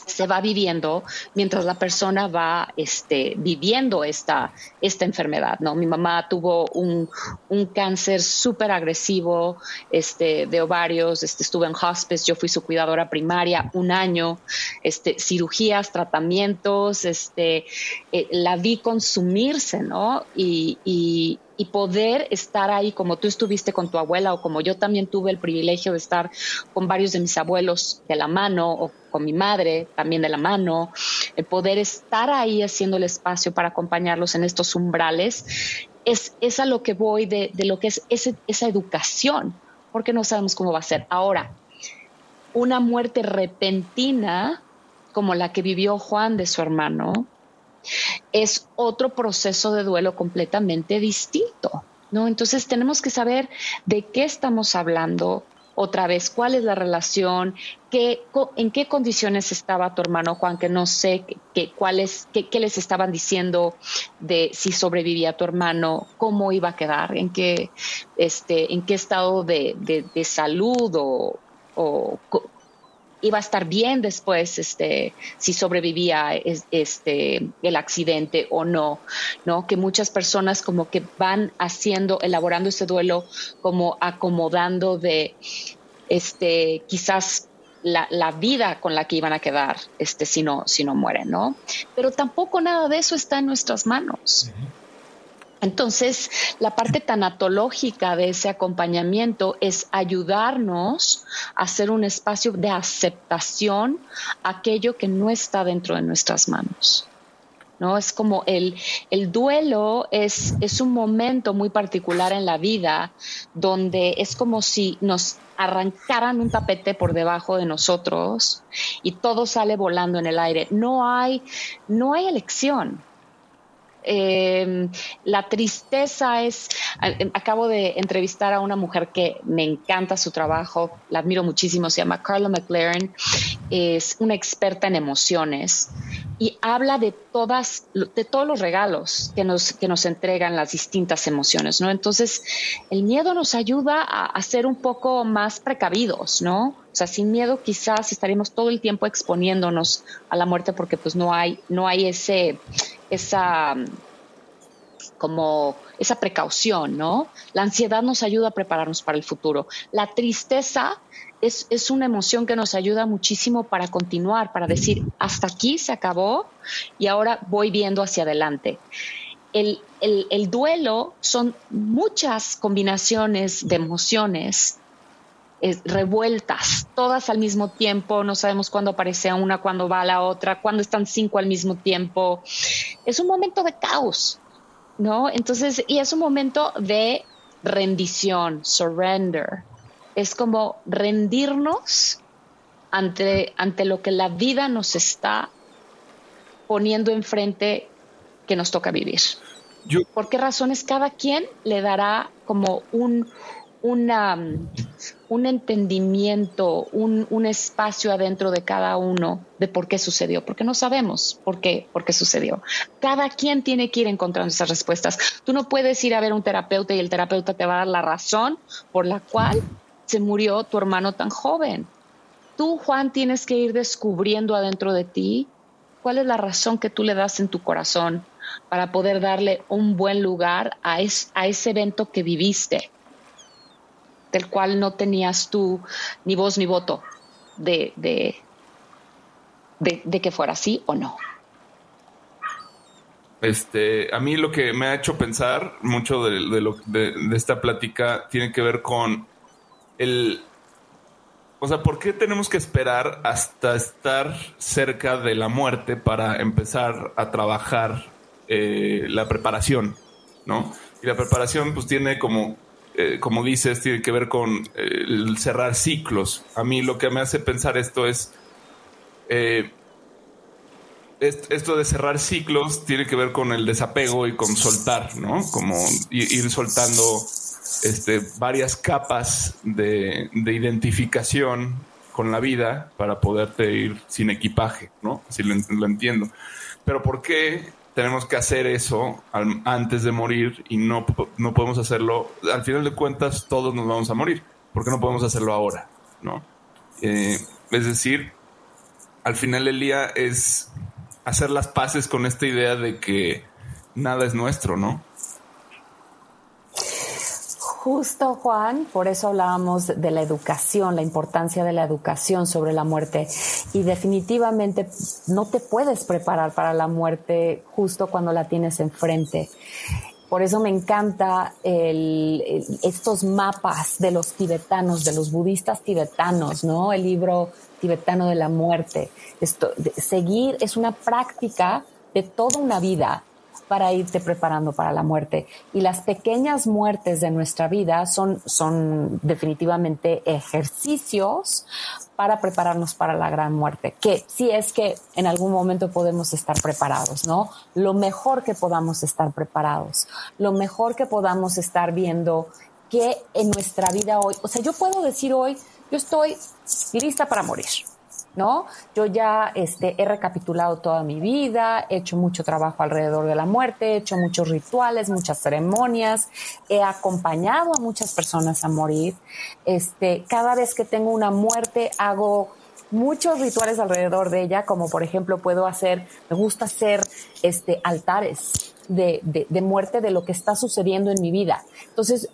se va viviendo mientras la persona va este, viviendo esta, esta enfermedad. ¿no? Mi mamá tuvo un, un cáncer súper agresivo este, de ovarios, este, estuve en hospice, yo fui su cuidadora primaria un año, este, cirugías, tratamientos, este, eh, la vi consumirse, ¿no? Y, y poder estar ahí como tú estuviste con tu abuela o como yo también tuve el privilegio de estar con varios de mis abuelos de la mano o con mi madre también de la mano, el poder estar ahí haciendo el espacio para acompañarlos en estos umbrales, es, es a lo que voy de, de lo que es esa educación, porque no sabemos cómo va a ser. Ahora, una muerte repentina como la que vivió Juan de su hermano, es otro proceso de duelo completamente distinto. ¿No? Entonces tenemos que saber de qué estamos hablando, otra vez, cuál es la relación, qué, en qué condiciones estaba tu hermano Juan, que no sé qué, cuáles, qué, qué, les estaban diciendo de si sobrevivía tu hermano, cómo iba a quedar, en qué, este, en qué estado de, de, de salud o, o iba a estar bien después este si sobrevivía este el accidente o no no que muchas personas como que van haciendo elaborando ese duelo como acomodando de este quizás la, vida con la que iban a quedar este si no si no mueren no pero tampoco nada de eso está en nuestras manos. Entonces, la parte tanatológica de ese acompañamiento es ayudarnos a hacer un espacio de aceptación a aquello que no está dentro de nuestras manos. ¿No? Es como el, el duelo es, es un momento muy particular en la vida donde es como si nos arrancaran un tapete por debajo de nosotros y todo sale volando en el aire. No hay, no hay elección Em, la tristeza es, acabo de entrevistar a una mujer que me encanta su trabajo, la admiro muchísimo, se llama Carla McLaren, es una experta en emociones y habla de todas, de todos los regalos que nos, que nos entregan las distintas emociones, ¿no? Entonces, el miedo nos ayuda a ser un poco más precavidos, ¿no? Sea, sin miedo quizás estaríamos todo el tiempo exponiéndonos a la muerte porque pues no hay, no hay ese, esa como esa precaución, ¿no? La ansiedad nos ayuda a prepararnos para el futuro. La tristeza es, es, una emoción que nos ayuda muchísimo para continuar, para decir, hasta aquí se acabó y ahora voy viendo hacia adelante. El, el, el duelo son muchas combinaciones de emociones revueltas, todas al mismo tiempo, no sabemos cuándo aparece una, cuándo va la otra, cuándo están cinco al mismo tiempo. Es un momento de caos, ¿no? Entonces, y es un momento de rendición, surrender. Es como rendirnos ante, ante lo que la vida nos está poniendo enfrente que nos toca vivir. ¿Por qué razones cada quien le dará como un, una, un entendimiento, un, un, espacio adentro de cada uno de por qué sucedió, porque no sabemos por qué, por qué sucedió. Cada quien tiene que ir encontrando esas respuestas. Tú no puedes ir a ver a un terapeuta y el terapeuta te va a dar la razón por la cual se murió tu hermano tan joven. Tú, Juan, tienes que ir descubriendo adentro de ti cuál es la razón que tú le das en tu corazón para poder darle un buen lugar a, a ese evento que viviste del cual no tenías tú ni voz ni voto de, de, de, que fuera así o no. Este, a mí lo que me ha hecho pensar mucho de, de, esta plática tiene que ver con el, o sea, ¿por qué tenemos que esperar hasta estar cerca de la muerte para empezar a trabajar eh, la preparación, no? Y la preparación, pues, tiene como eh, como dices, tiene que ver con eh, el cerrar ciclos. A mí lo que me hace pensar esto es, eh, esto de cerrar ciclos tiene que ver con el desapego y con soltar, ¿no? Como ir soltando este, varias capas de, identificación con la vida para poderte ir sin equipaje, ¿no? Así lo entiendo. Pero ¿por qué tenemos que hacer eso antes de morir y no, no podemos hacerlo. Al final de cuentas, todos nos vamos a morir. ¿Por qué no podemos hacerlo ahora? ¿No? Eh, es decir, al final del día es hacer las paces con esta idea de que nada es nuestro, ¿no? Justo, Juan, por eso hablábamos de la educación, la importancia de la educación sobre la muerte. Y definitivamente no te puedes preparar para la muerte justo cuando la tienes enfrente. Por eso me encanta estos mapas de los tibetanos, de los budistas tibetanos, ¿no? El libro tibetano de la muerte. Esto, seguir es una práctica de toda una vida para irte preparando para la muerte. Y las pequeñas muertes de nuestra vida son, son definitivamente ejercicios para prepararnos para la gran muerte, que si es que en algún momento podemos estar preparados, ¿no? Lo mejor que podamos estar preparados, lo mejor que podamos estar viendo que en nuestra vida hoy, o sea, yo puedo decir hoy, yo estoy lista para morir, ¿no? Yo ya este, he recapitulado toda mi vida, he hecho mucho trabajo alrededor de la muerte, he hecho muchos rituales, muchas ceremonias, he acompañado a muchas personas a morir. Este, cada vez que tengo una muerte hago muchos rituales alrededor de ella, como por ejemplo puedo hacer, me gusta hacer este, altares de, de muerte de lo que está sucediendo en mi vida. Entonces,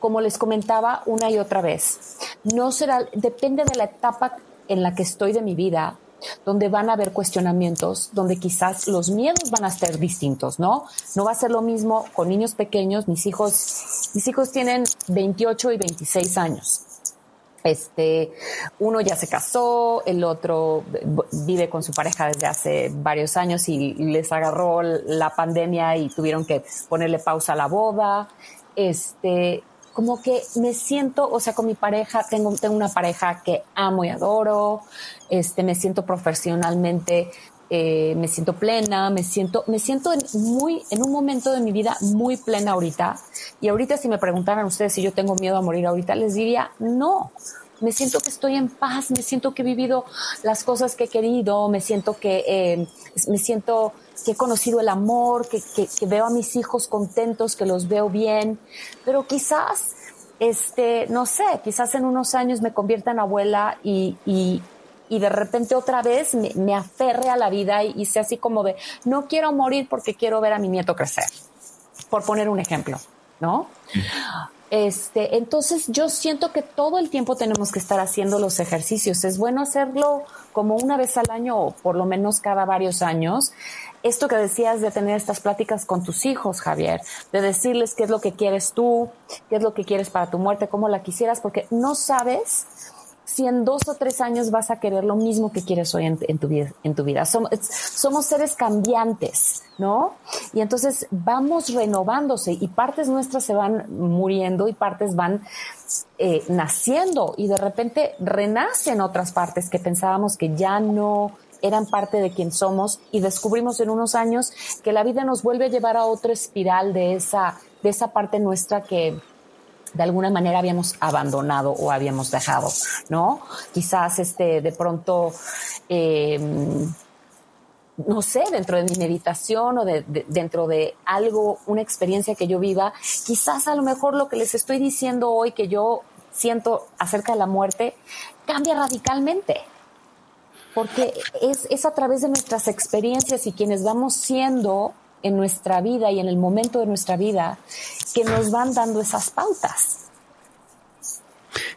como les comentaba una y otra vez, no será, depende de la etapa en la que estoy de mi vida, donde van a haber cuestionamientos, donde quizás los miedos van a ser distintos, ¿no? No va a ser lo mismo con niños pequeños, mis hijos, mis hijos tienen 28 y 26 años. Este, uno ya se casó, el otro vive con su pareja desde hace varios años y les agarró la pandemia y tuvieron que ponerle pausa a la boda. Este, como que me siento, o sea, con mi pareja, tengo, tengo una pareja que amo y adoro, este, me siento profesionalmente eh, me siento plena, me siento, me siento en muy, en un momento de mi vida muy plena ahorita. Y ahorita si me preguntaran ustedes si yo tengo miedo a morir ahorita, les diría no. Me siento que estoy en paz, me siento que he vivido las cosas que he querido, me siento que eh, me siento que he conocido el amor, que, que, veo a mis hijos contentos, que los veo bien, pero quizás, este, no sé, quizás en unos años me convierta en abuela y, y, y de repente otra vez me, me aferre a la vida y, y sea así como de, no quiero morir porque quiero ver a mi nieto crecer, por poner un ejemplo, ¿no? Este, entonces yo siento que todo el tiempo tenemos que estar haciendo los ejercicios. Es bueno hacerlo como una vez al año o por lo menos cada varios años. Esto que decías de tener estas pláticas con tus hijos, Javier, de decirles qué es lo que quieres tú, qué es lo que quieres para tu muerte, cómo la quisieras, porque no sabes si en dos o tres años vas a querer lo mismo que quieres hoy en, tu vida. Somos, seres cambiantes, ¿no? Y entonces vamos renovándose y partes nuestras se van muriendo y partes van eh, naciendo y de repente renacen otras partes que pensábamos que ya no eran parte de quien somos y descubrimos en unos años que la vida nos vuelve a llevar a otra espiral de esa, de esa parte nuestra que, de alguna manera habíamos abandonado o habíamos dejado, ¿no? Quizás este, de pronto, em, no sé, dentro de mi meditación o de, dentro de algo, una experiencia que yo viva, quizás a lo mejor lo que les estoy diciendo hoy que yo siento acerca de la muerte cambia radicalmente. Porque es, es a través de nuestras experiencias y quienes vamos siendo en nuestra vida y en el momento de nuestra vida que nos van dando esas pautas.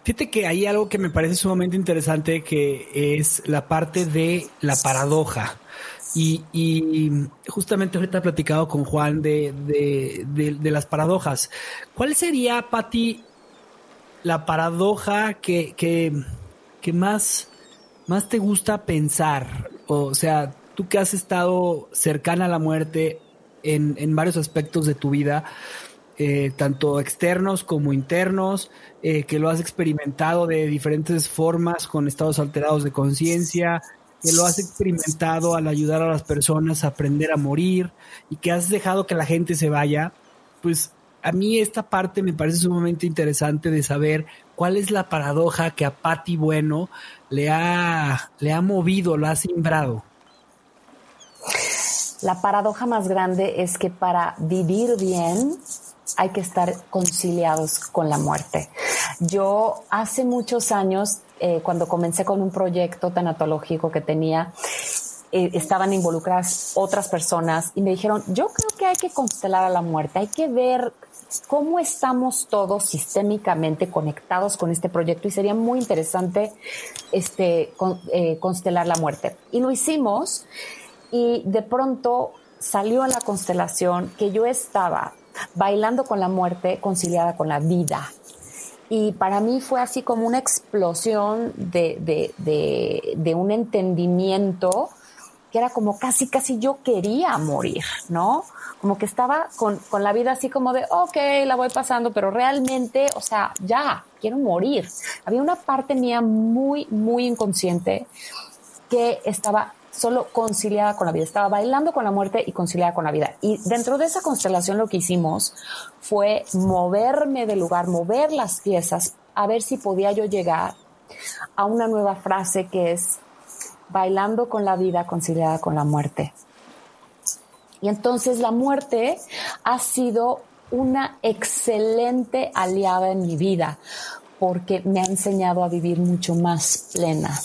Fíjate que hay algo que me parece sumamente interesante que es la parte de la paradoja. Y, justamente ahorita he platicado con Juan de, de, las paradojas. ¿Cuál sería, Patti, la paradoja que, que, que más, más te gusta pensar? O sea, tú que has estado cercana a la muerte, en, varios aspectos de tu vida, eh, tanto externos como internos, eh, que lo has experimentado de diferentes formas con estados alterados de conciencia, que lo has experimentado al ayudar a las personas a aprender a morir y que has dejado que la gente se vaya, pues a mí esta parte me parece sumamente interesante de saber cuál es la paradoja que a Patti Bueno le ha, le ha movido, lo ha simbrado. La paradoja más grande es que para vivir bien hay que estar conciliados con la muerte. Yo hace muchos años, eh, cuando comencé con un proyecto tanatológico que tenía, eh, estaban involucradas otras personas y me dijeron, yo creo que hay que constelar a la muerte, hay que ver cómo estamos todos sistémicamente conectados con este proyecto y sería muy interesante este, eh, constelar la muerte. Y lo hicimos y de pronto salió a la constelación que yo estaba bailando con la muerte conciliada con la vida. Y para mí fue así como una explosión de, un entendimiento que era como casi, casi yo quería morir, ¿no? Como que estaba con, con, la vida así como de, ok, la voy pasando, pero realmente, o sea, ya, quiero morir. Había una parte mía muy, muy inconsciente que estaba solo conciliada con la vida. Estaba bailando con la muerte y conciliada con la vida. Y dentro de esa constelación lo que hicimos fue moverme del lugar, mover las piezas, a ver si podía yo llegar a una nueva frase que es bailando con la vida, conciliada con la muerte. Y entonces la muerte ha sido una excelente aliada en mi vida porque me ha enseñado a vivir mucho más plena,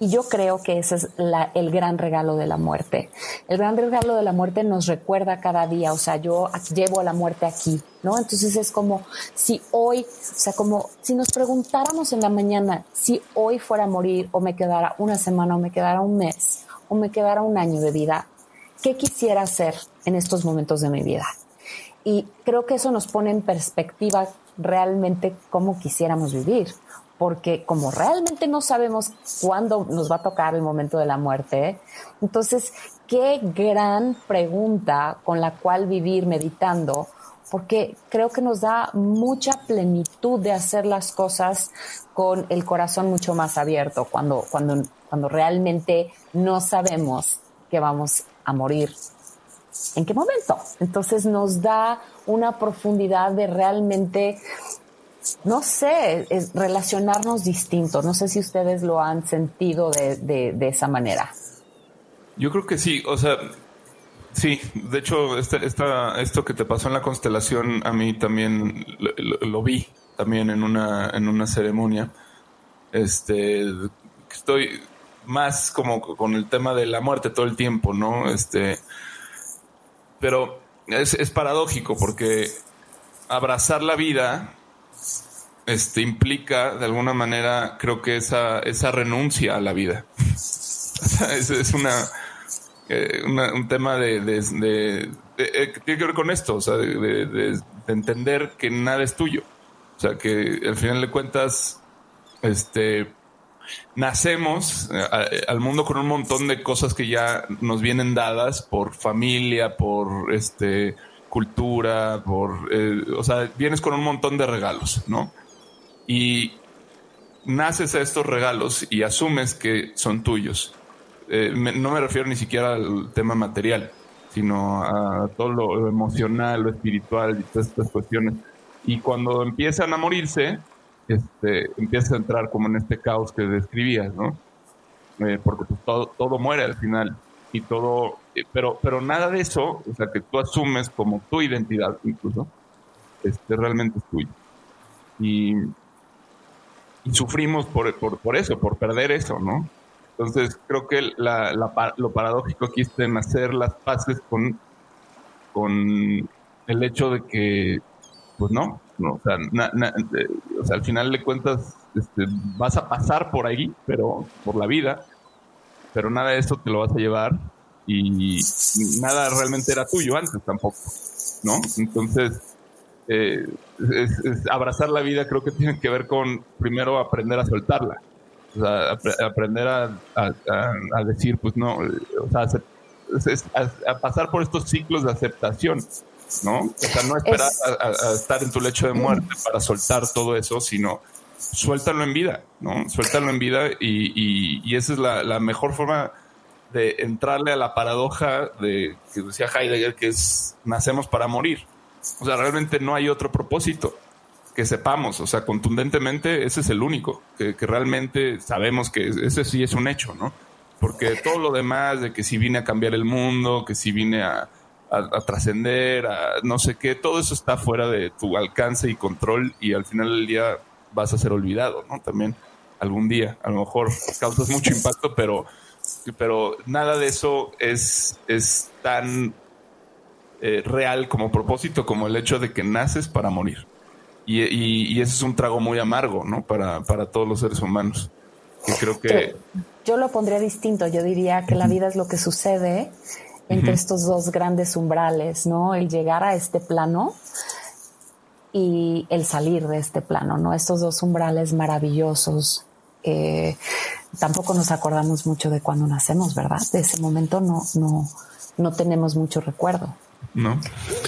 y yo creo que ese es el gran regalo de la muerte. El gran regalo de la muerte nos recuerda cada día, o sea, yo llevo a la muerte aquí, ¿no? Entonces es como si hoy, o sea, como si nos preguntáramos en la mañana si hoy fuera a morir o me quedara una semana o me quedara un mes o me quedara un año de vida, ¿qué quisiera hacer en estos momentos de mi vida? Y creo que eso nos pone en perspectiva realmente cómo quisiéramos vivir porque como realmente no sabemos cuándo nos va a tocar el momento de la muerte, entonces qué gran pregunta con la cual vivir meditando, porque creo que nos da mucha plenitud de hacer las cosas con el corazón mucho más abierto, cuando, cuando, cuando realmente no sabemos que vamos a morir. ¿En qué momento? Entonces nos da una profundidad de realmente, no sé, relacionarnos distinto. No sé si ustedes lo han sentido de, esa manera. Yo creo que sí, o sea, sí, de hecho, este, esto que te pasó en la constelación, a mí también lo, vi, también en una, en una ceremonia. Este, estoy más como con el tema de la muerte todo el tiempo, ¿no? Este, pero es, es paradójico porque abrazar la vida este, implica de alguna manera, creo que esa, esa renuncia a la vida. es, es eh, una, un tema de, de, eh, tiene que ver con esto, o sea, de, entender que nada es tuyo. O sea, que al final de cuentas, este, nacemos eh, al mundo con un montón de cosas que ya nos vienen dadas por familia, por este cultura, por, eh, o sea, vienes con un montón de regalos, ¿no? Y naces a estos regalos y asumes que son tuyos. Eh, no me refiero ni siquiera al tema material, sino a todo lo emocional, lo espiritual y todas estas cuestiones. Y cuando empiezan a morirse, este, empieza a entrar como en este caos que describías, ¿no? Eh, porque pues, todo, todo muere al final y todo, eh, pero, pero nada de eso, o sea, que tú asumes como tu identidad incluso, este, realmente es tuyo. Y, sufrimos por, por, por, eso, por perder eso, ¿no? Entonces creo que la, lo paradójico aquí es en hacer las paces con, con el hecho de que, pues no, no, o sea, eh, o sea, al final de cuentas este, vas a pasar por ahí, pero por la vida, pero nada de eso te lo vas a llevar y nada realmente era tuyo antes tampoco, ¿no? Entonces, eh, abrazar la vida creo que tiene que ver con primero aprender a soltarla, o sea, aprender a, a, decir, pues no, o sea, a pasar por estos ciclos de aceptación ¿no? O sea, no esperar a, estar en tu lecho de muerte para soltar todo eso, sino suéltalo en vida, ¿no? Suéltalo en vida y, y, esa es la, mejor forma de entrarle a la paradoja de que decía Heidegger, que es nacemos para morir. O sea, realmente no hay otro propósito que sepamos, o sea, contundentemente ese es el único, que, que realmente sabemos que ese sí es un hecho, ¿no? Porque todo lo demás de que si vine a cambiar el mundo, que si vine a, a, trascender, a no sé qué, todo eso está fuera de tu alcance y control y al final del día vas a ser olvidado, ¿no? También algún día, a lo mejor causas mucho impacto, pero, pero nada de eso es, es tan eh, real como propósito como el hecho de que naces para morir. Y, y, ese es un trago muy amargo, ¿no? Para, para todos los seres humanos. Y creo que... Yo lo pondría distinto, yo diría que la vida es lo que sucede entre estos dos grandes umbrales, ¿no? El llegar a este plano y el salir de este plano, ¿no? Estos dos umbrales maravillosos. tampoco nos acordamos mucho de cuando nacemos, ¿verdad? De ese momento no, no, no tenemos mucho recuerdo. ¿No?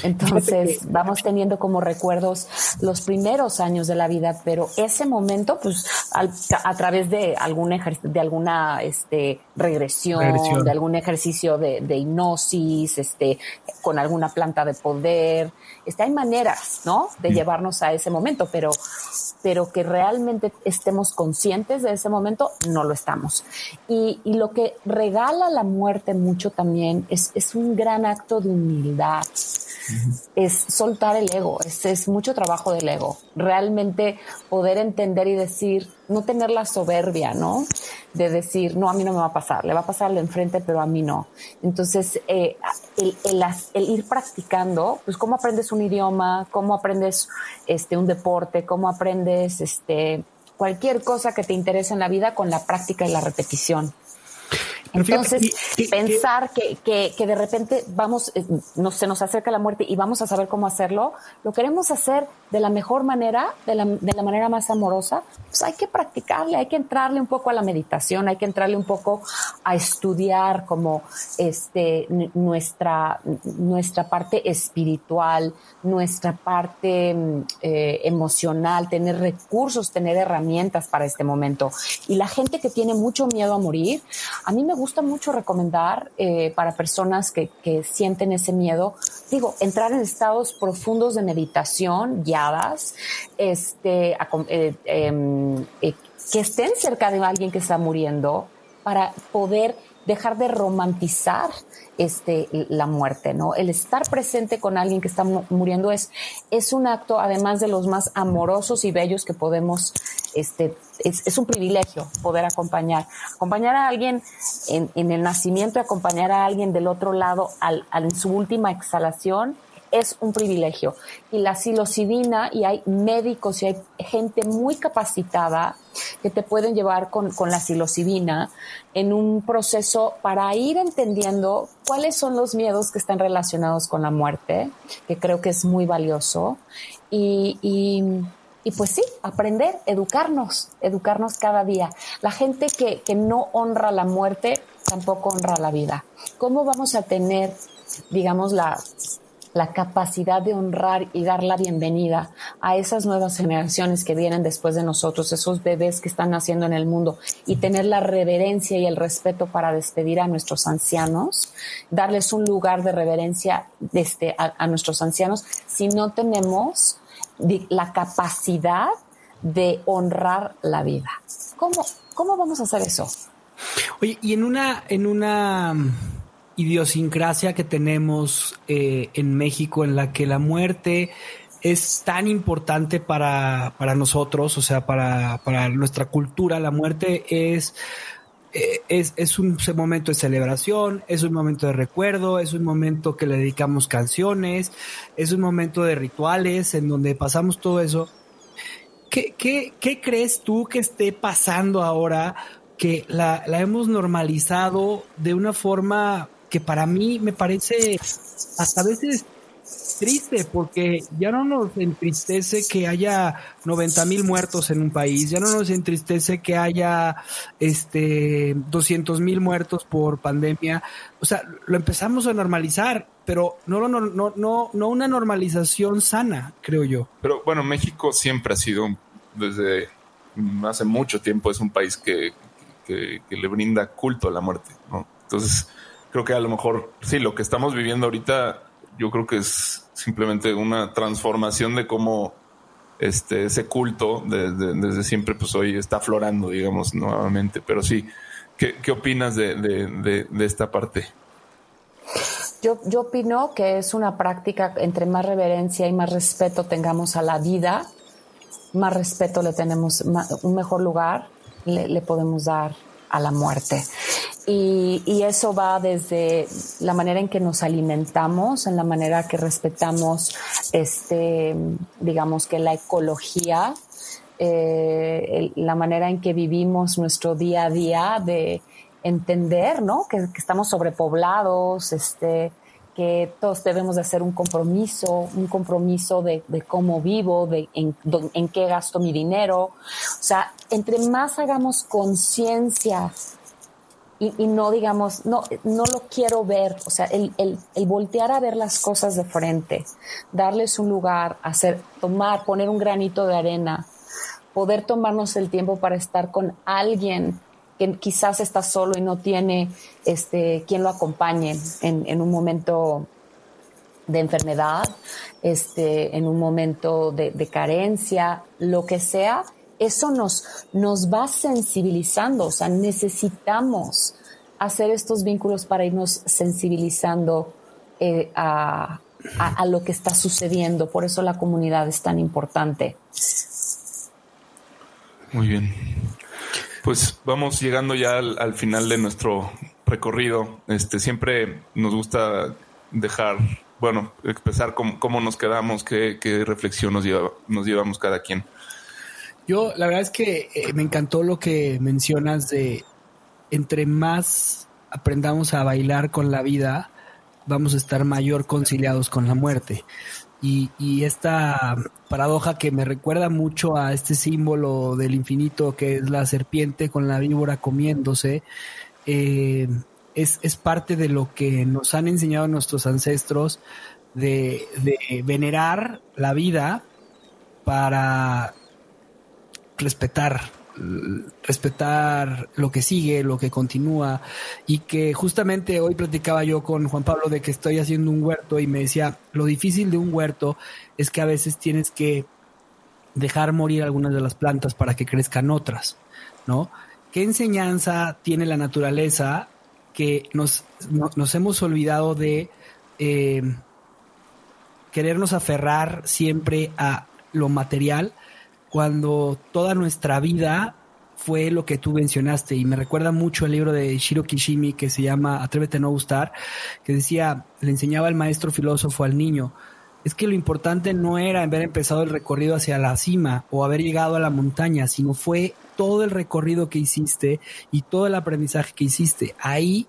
Entonces vamos teniendo como recuerdos los primeros años de la vida, pero ese momento, pues a través de algún de alguna este, regresión, de algún ejercicio de, hipnosis, este, con alguna planta de poder, este, hay maneras, ¿no? De llevarnos a ese momento, pero pero que realmente estemos conscientes de ese momento, no lo estamos. Y, lo que regala la muerte mucho también es, es un gran acto de humildad es soltar el ego, es, es, mucho trabajo del ego. Realmente poder entender y decir, no tener la soberbia, ¿no? De decir, no, a mí no me va a pasar, le va a pasar al enfrente, pero a mí no. Entonces, eh, el, el, ir practicando, pues cómo aprendes un idioma, cómo aprendes este, un deporte, cómo aprendes este, cualquier cosa que te interese en la vida con la práctica y la repetición. Entonces, pensar que, que, de repente vamos, eh, no, se nos acerca la muerte y vamos a saber cómo hacerlo, lo queremos hacer de la mejor manera, de la, de la manera más amorosa, pues hay que practicarle, hay que entrarle un poco a la meditación, hay que entrarle un poco a estudiar como este, nuestra, nuestra parte espiritual, nuestra parte mm, eh, emocional, tener recursos, tener herramientas para este momento. Y la gente que tiene mucho miedo a morir, a mí me gusta mucho recomendar eh, para personas que, sienten ese miedo, digo, entrar en estados profundos de meditación guiadas, este, eh, em, eh, que estén cerca de alguien que está muriendo para poder dejar de romantizar este, la muerte, ¿no? El estar presente con alguien que está muriendo es, es un acto, además de los más amorosos y bellos que podemos, este, es, un privilegio poder acompañar. Acompañar a alguien en, el nacimiento acompañar a alguien del otro lado al, en su última exhalación es un privilegio. Y la psilocibina, y hay médicos y hay gente muy capacitada que te pueden llevar con, con la psilocibina en un proceso para ir entendiendo cuáles son los miedos que están relacionados con la muerte, que creo que es muy valioso. Y, y pues sí, aprender, educarnos, educarnos cada día. La gente que, que no honra la muerte tampoco honra la vida. ¿Cómo vamos a tener, digamos, la la capacidad de honrar y dar la bienvenida a esas nuevas generaciones que vienen después de nosotros, esos bebés que están naciendo en el mundo y tener la reverencia y el respeto para despedir a nuestros ancianos, darles un lugar de reverencia este, a, nuestros ancianos, si no tenemos la capacidad de honrar la vida. ¿Cómo, cómo vamos a hacer eso? Oye, y en una, en una idiosincrasia que tenemos eh, en México en la que la muerte es tan importante para, para nosotros, o sea, para, para, nuestra cultura. La muerte es, eh, es, es, un momento de celebración, es un momento de recuerdo, es un momento que le dedicamos canciones, es un momento de rituales en donde pasamos todo eso. ¿Qué, qué, crees tú que esté pasando ahora que la, la hemos normalizado de una forma que para mí me parece hasta a veces triste porque ya no nos entristece que haya 90 mil muertos en un país, ya no nos entristece que haya este 200 mil muertos por pandemia, o sea, lo empezamos a normalizar, pero no, no, no, no, no una normalización sana, creo yo. Pero bueno, México siempre ha sido, desde hace mucho tiempo, es un país que, que, que le brinda culto a la muerte, ¿no? Entonces, creo que a lo mejor, sí, lo que estamos viviendo ahorita, yo creo que es simplemente una transformación de cómo este, ese culto desde siempre, pues hoy está aflorando, digamos, nuevamente. Pero sí, ¿qué, qué opinas de, de, esta parte? Yo, yo opino que es una práctica, entre más reverencia y más respeto tengamos a la vida, más respeto le tenemos, un mejor lugar le, le podemos dar a la muerte. Y, eso va desde la manera en que nos alimentamos, en la manera que respetamos, este, digamos que la ecología, eh, la manera en que vivimos nuestro día a día, de entender, ¿no? Que, estamos sobrepoblados, este, que todos debemos de hacer un compromiso, un compromiso de, cómo vivo, de en, en, qué gasto mi dinero. O sea, entre más hagamos conciencia y, no digamos, no, no lo quiero ver, o sea, el, el, el, voltear a ver las cosas de frente, darles un lugar, hacer, tomar, poner un granito de arena, poder tomarnos el tiempo para estar con alguien que quizás está solo y no tiene este, quien lo acompañe en, en un momento de enfermedad, este, en un momento de, de carencia, lo que sea, eso nos, nos va sensibilizando, o sea, necesitamos hacer estos vínculos para irnos sensibilizando eh, a, lo que está sucediendo. Por eso la comunidad es tan importante. Muy bien. Pues vamos llegando ya al, final de nuestro recorrido. Este siempre nos gusta dejar, bueno, expresar cómo, nos quedamos, qué, reflexión nos, nos llevamos cada quien. Yo, la verdad es que eh, me encantó lo que mencionas de entre más aprendamos a bailar con la vida, vamos a estar mayor conciliados con la muerte. Y, esta paradoja que me recuerda mucho a este símbolo del infinito que es la serpiente con la víbora comiéndose, eh, es, es, parte de lo que nos han enseñado nuestros ancestros de, de venerar la vida para respetar respetar lo que sigue, lo que continúa y que justamente hoy platicaba yo con Juan Pablo de que estoy haciendo un huerto y me decía, lo difícil de un huerto es que a veces tienes que dejar morir algunas de las plantas para que crezcan otras, ¿no? ¿Qué enseñanza tiene la naturaleza que nos, nos hemos olvidado de eh, querernos aferrar siempre a lo material cuando toda nuestra vida fue lo que tú mencionaste y me recuerda mucho el libro de Shiro Kishimi que se llama Atrévete a no gustar, que decía, le enseñaba el maestro filósofo al niño, es que lo importante no era haber empezado el recorrido hacia la cima o haber llegado a la montaña, sino fue todo el recorrido que hiciste y todo el aprendizaje que hiciste. Ahí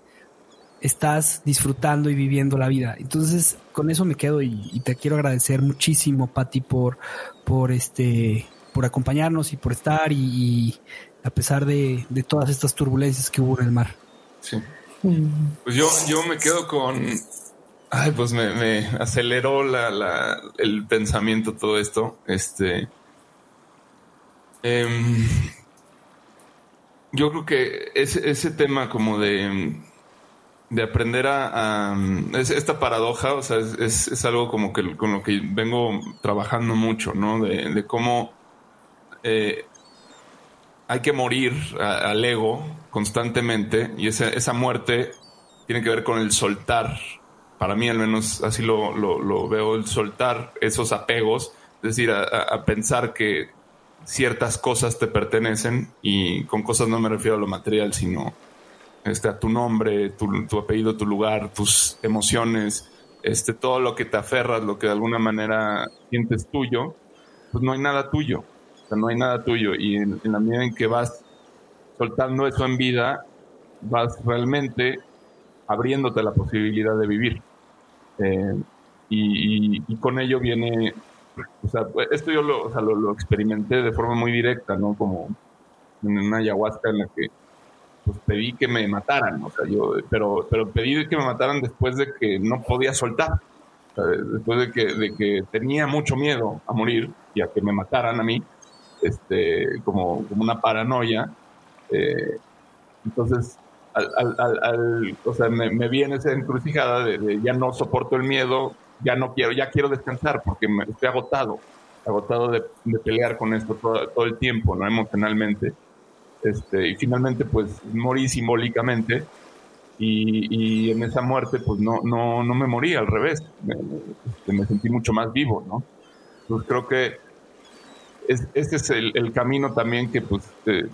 estás disfrutando y viviendo la vida. Entonces, con eso me quedo y, te quiero agradecer muchísimo, Patti, por, por este, por acompañarnos y por estar y, a pesar de, todas estas turbulencias que hubo en el mar. Sí. Pues yo, yo me quedo con, ay, pues me, aceleró la, el pensamiento todo esto. Este, em, yo creo que ese, ese tema como de, de aprender a, esta paradoja, o sea, es, algo como que con lo que vengo trabajando mucho, ¿no? De, cómo eh, hay que morir al ego constantemente y esa, esa muerte tiene que ver con el soltar. Para mí, al menos así lo, lo, veo, el soltar esos apegos, es decir, a, pensar que ciertas cosas te pertenecen y con cosas no me refiero a lo material, sino este, a tu nombre, tu, tu, apellido, tu lugar, tus emociones, este, todo lo que te aferras, lo que de alguna manera sientes tuyo, pues no hay nada tuyo no hay nada tuyo. Y en, la medida en que vas soltando eso en vida, vas realmente abriéndote la posibilidad de vivir. Eh, y, con ello viene, o sea, esto yo lo, experimenté de forma muy directa, ¿no? Como en una ayahuasca en la que pues pedí que me mataran, o sea, yo, pero, pero pedí que me mataran después de que no podía soltar, después de que, de que tenía mucho miedo a morir y a que me mataran a mí, este, como, como una paranoia. Eh, entonces, al, o sea, me, me, esa encrucijada de, ya no soporto el miedo, ya no quiero, ya quiero descansar porque me, estoy agotado, agotado de, pelear con esto todo, el tiempo, ¿no? Emocionalmente. Este, y finalmente, pues, morí simbólicamente. Y, y, en esa muerte, pues no, no, no me morí, al revés, me, este, me sentí mucho más vivo, ¿no? Entonces creo que es, este es el, camino también que pues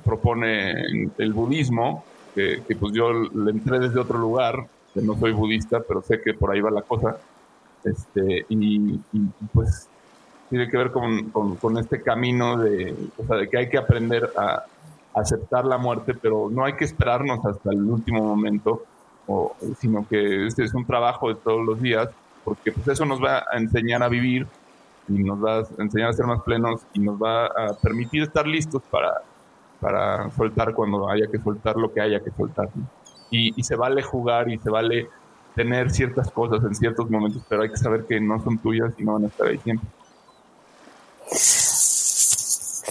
propone el budismo, que, pues yo le entré desde otro lugar, que no soy budista, pero sé que por ahí va la cosa, este, y, pues tiene que ver con, con, este camino de, o sea, de que hay que aprender a, aceptar la muerte, pero no hay que esperarnos hasta el último momento, o, sino que este es un trabajo de todos los días, porque pues eso nos va a enseñar a vivir y nos va a enseñar a ser más plenos y nos va a permitir estar listos para, para soltar cuando haya que soltar lo que haya que soltar. Y, se vale jugar y se vale tener ciertas cosas en ciertos momentos, pero hay que saber que no son tuyas y no van a estar ahí siempre.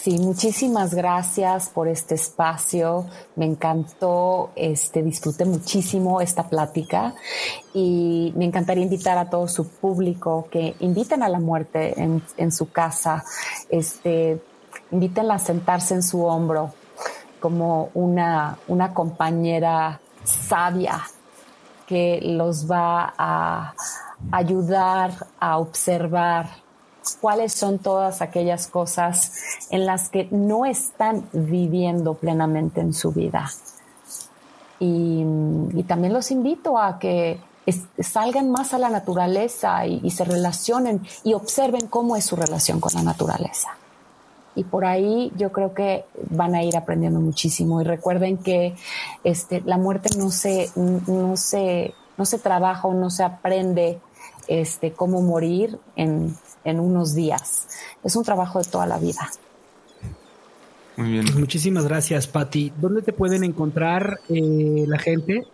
Sí, muchísimas gracias por este espacio. Me encantó, este, disfruté muchísimo esta plática y me encantaría invitar a todo su público que inviten a la muerte en, su casa, este, invítenla a sentarse en su hombro como una, una compañera sabia que los va a ayudar a observar cuáles son todas aquellas cosas en las que no están viviendo plenamente en su vida. Y, también los invito a que salgan más a la naturaleza y, se relacionen y observen cómo es su relación con la naturaleza. Y por ahí yo creo que van a ir aprendiendo muchísimo. Y recuerden que este, la muerte no se, no, se, no se trabaja o no se aprende este, cómo morir en, en unos días. Es un trabajo de toda la vida. Muy bien. Pues muchísimas gracias, Patti. ¿Dónde te pueden encontrar eh, la gente?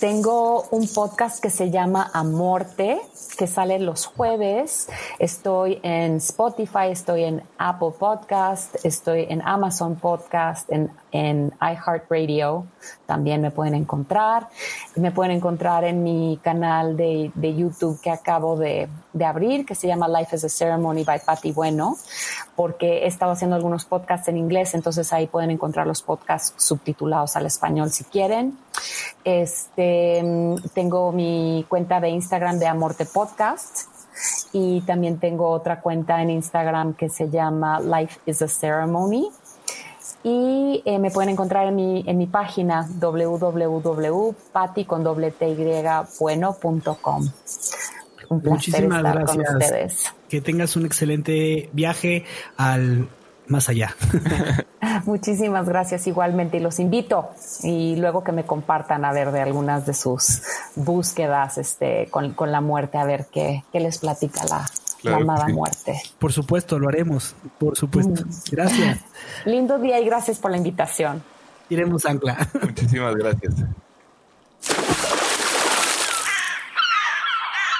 tengo un podcast que se llama Amorte, que sale los jueves. Estoy en Spotify, estoy en Apple Podcast, estoy en Amazon Podcast, en, en iHeartRadio. También me pueden encontrar. Me pueden encontrar en mi canal de, YouTube que acabo de, de, abrir, que se llama Life is a Ceremony by Patty Bueno, porque he estado haciendo algunos podcasts en inglés, entonces ahí pueden encontrar los podcasts subtitulados al español si quieren. Este, tengo mi cuenta de Instagram de Amorte Podcast y también tengo otra cuenta en Instagram que se llama Life is a Ceremony. Y eh, me pueden encontrar en mi, en mi página. Un placer Muchísimas estar gracias. con ustedes. Que tengas un excelente viaje al más allá. Muchísimas gracias igualmente y los invito y luego que me compartan a ver de algunas de sus búsquedas este, con, con la muerte, a ver qué, qué les platica la, amada muerte. Por supuesto, lo haremos, por supuesto. Mm. Gracias. Lindo día y gracias por la invitación. Iremos ancla. Muchísimas gracias.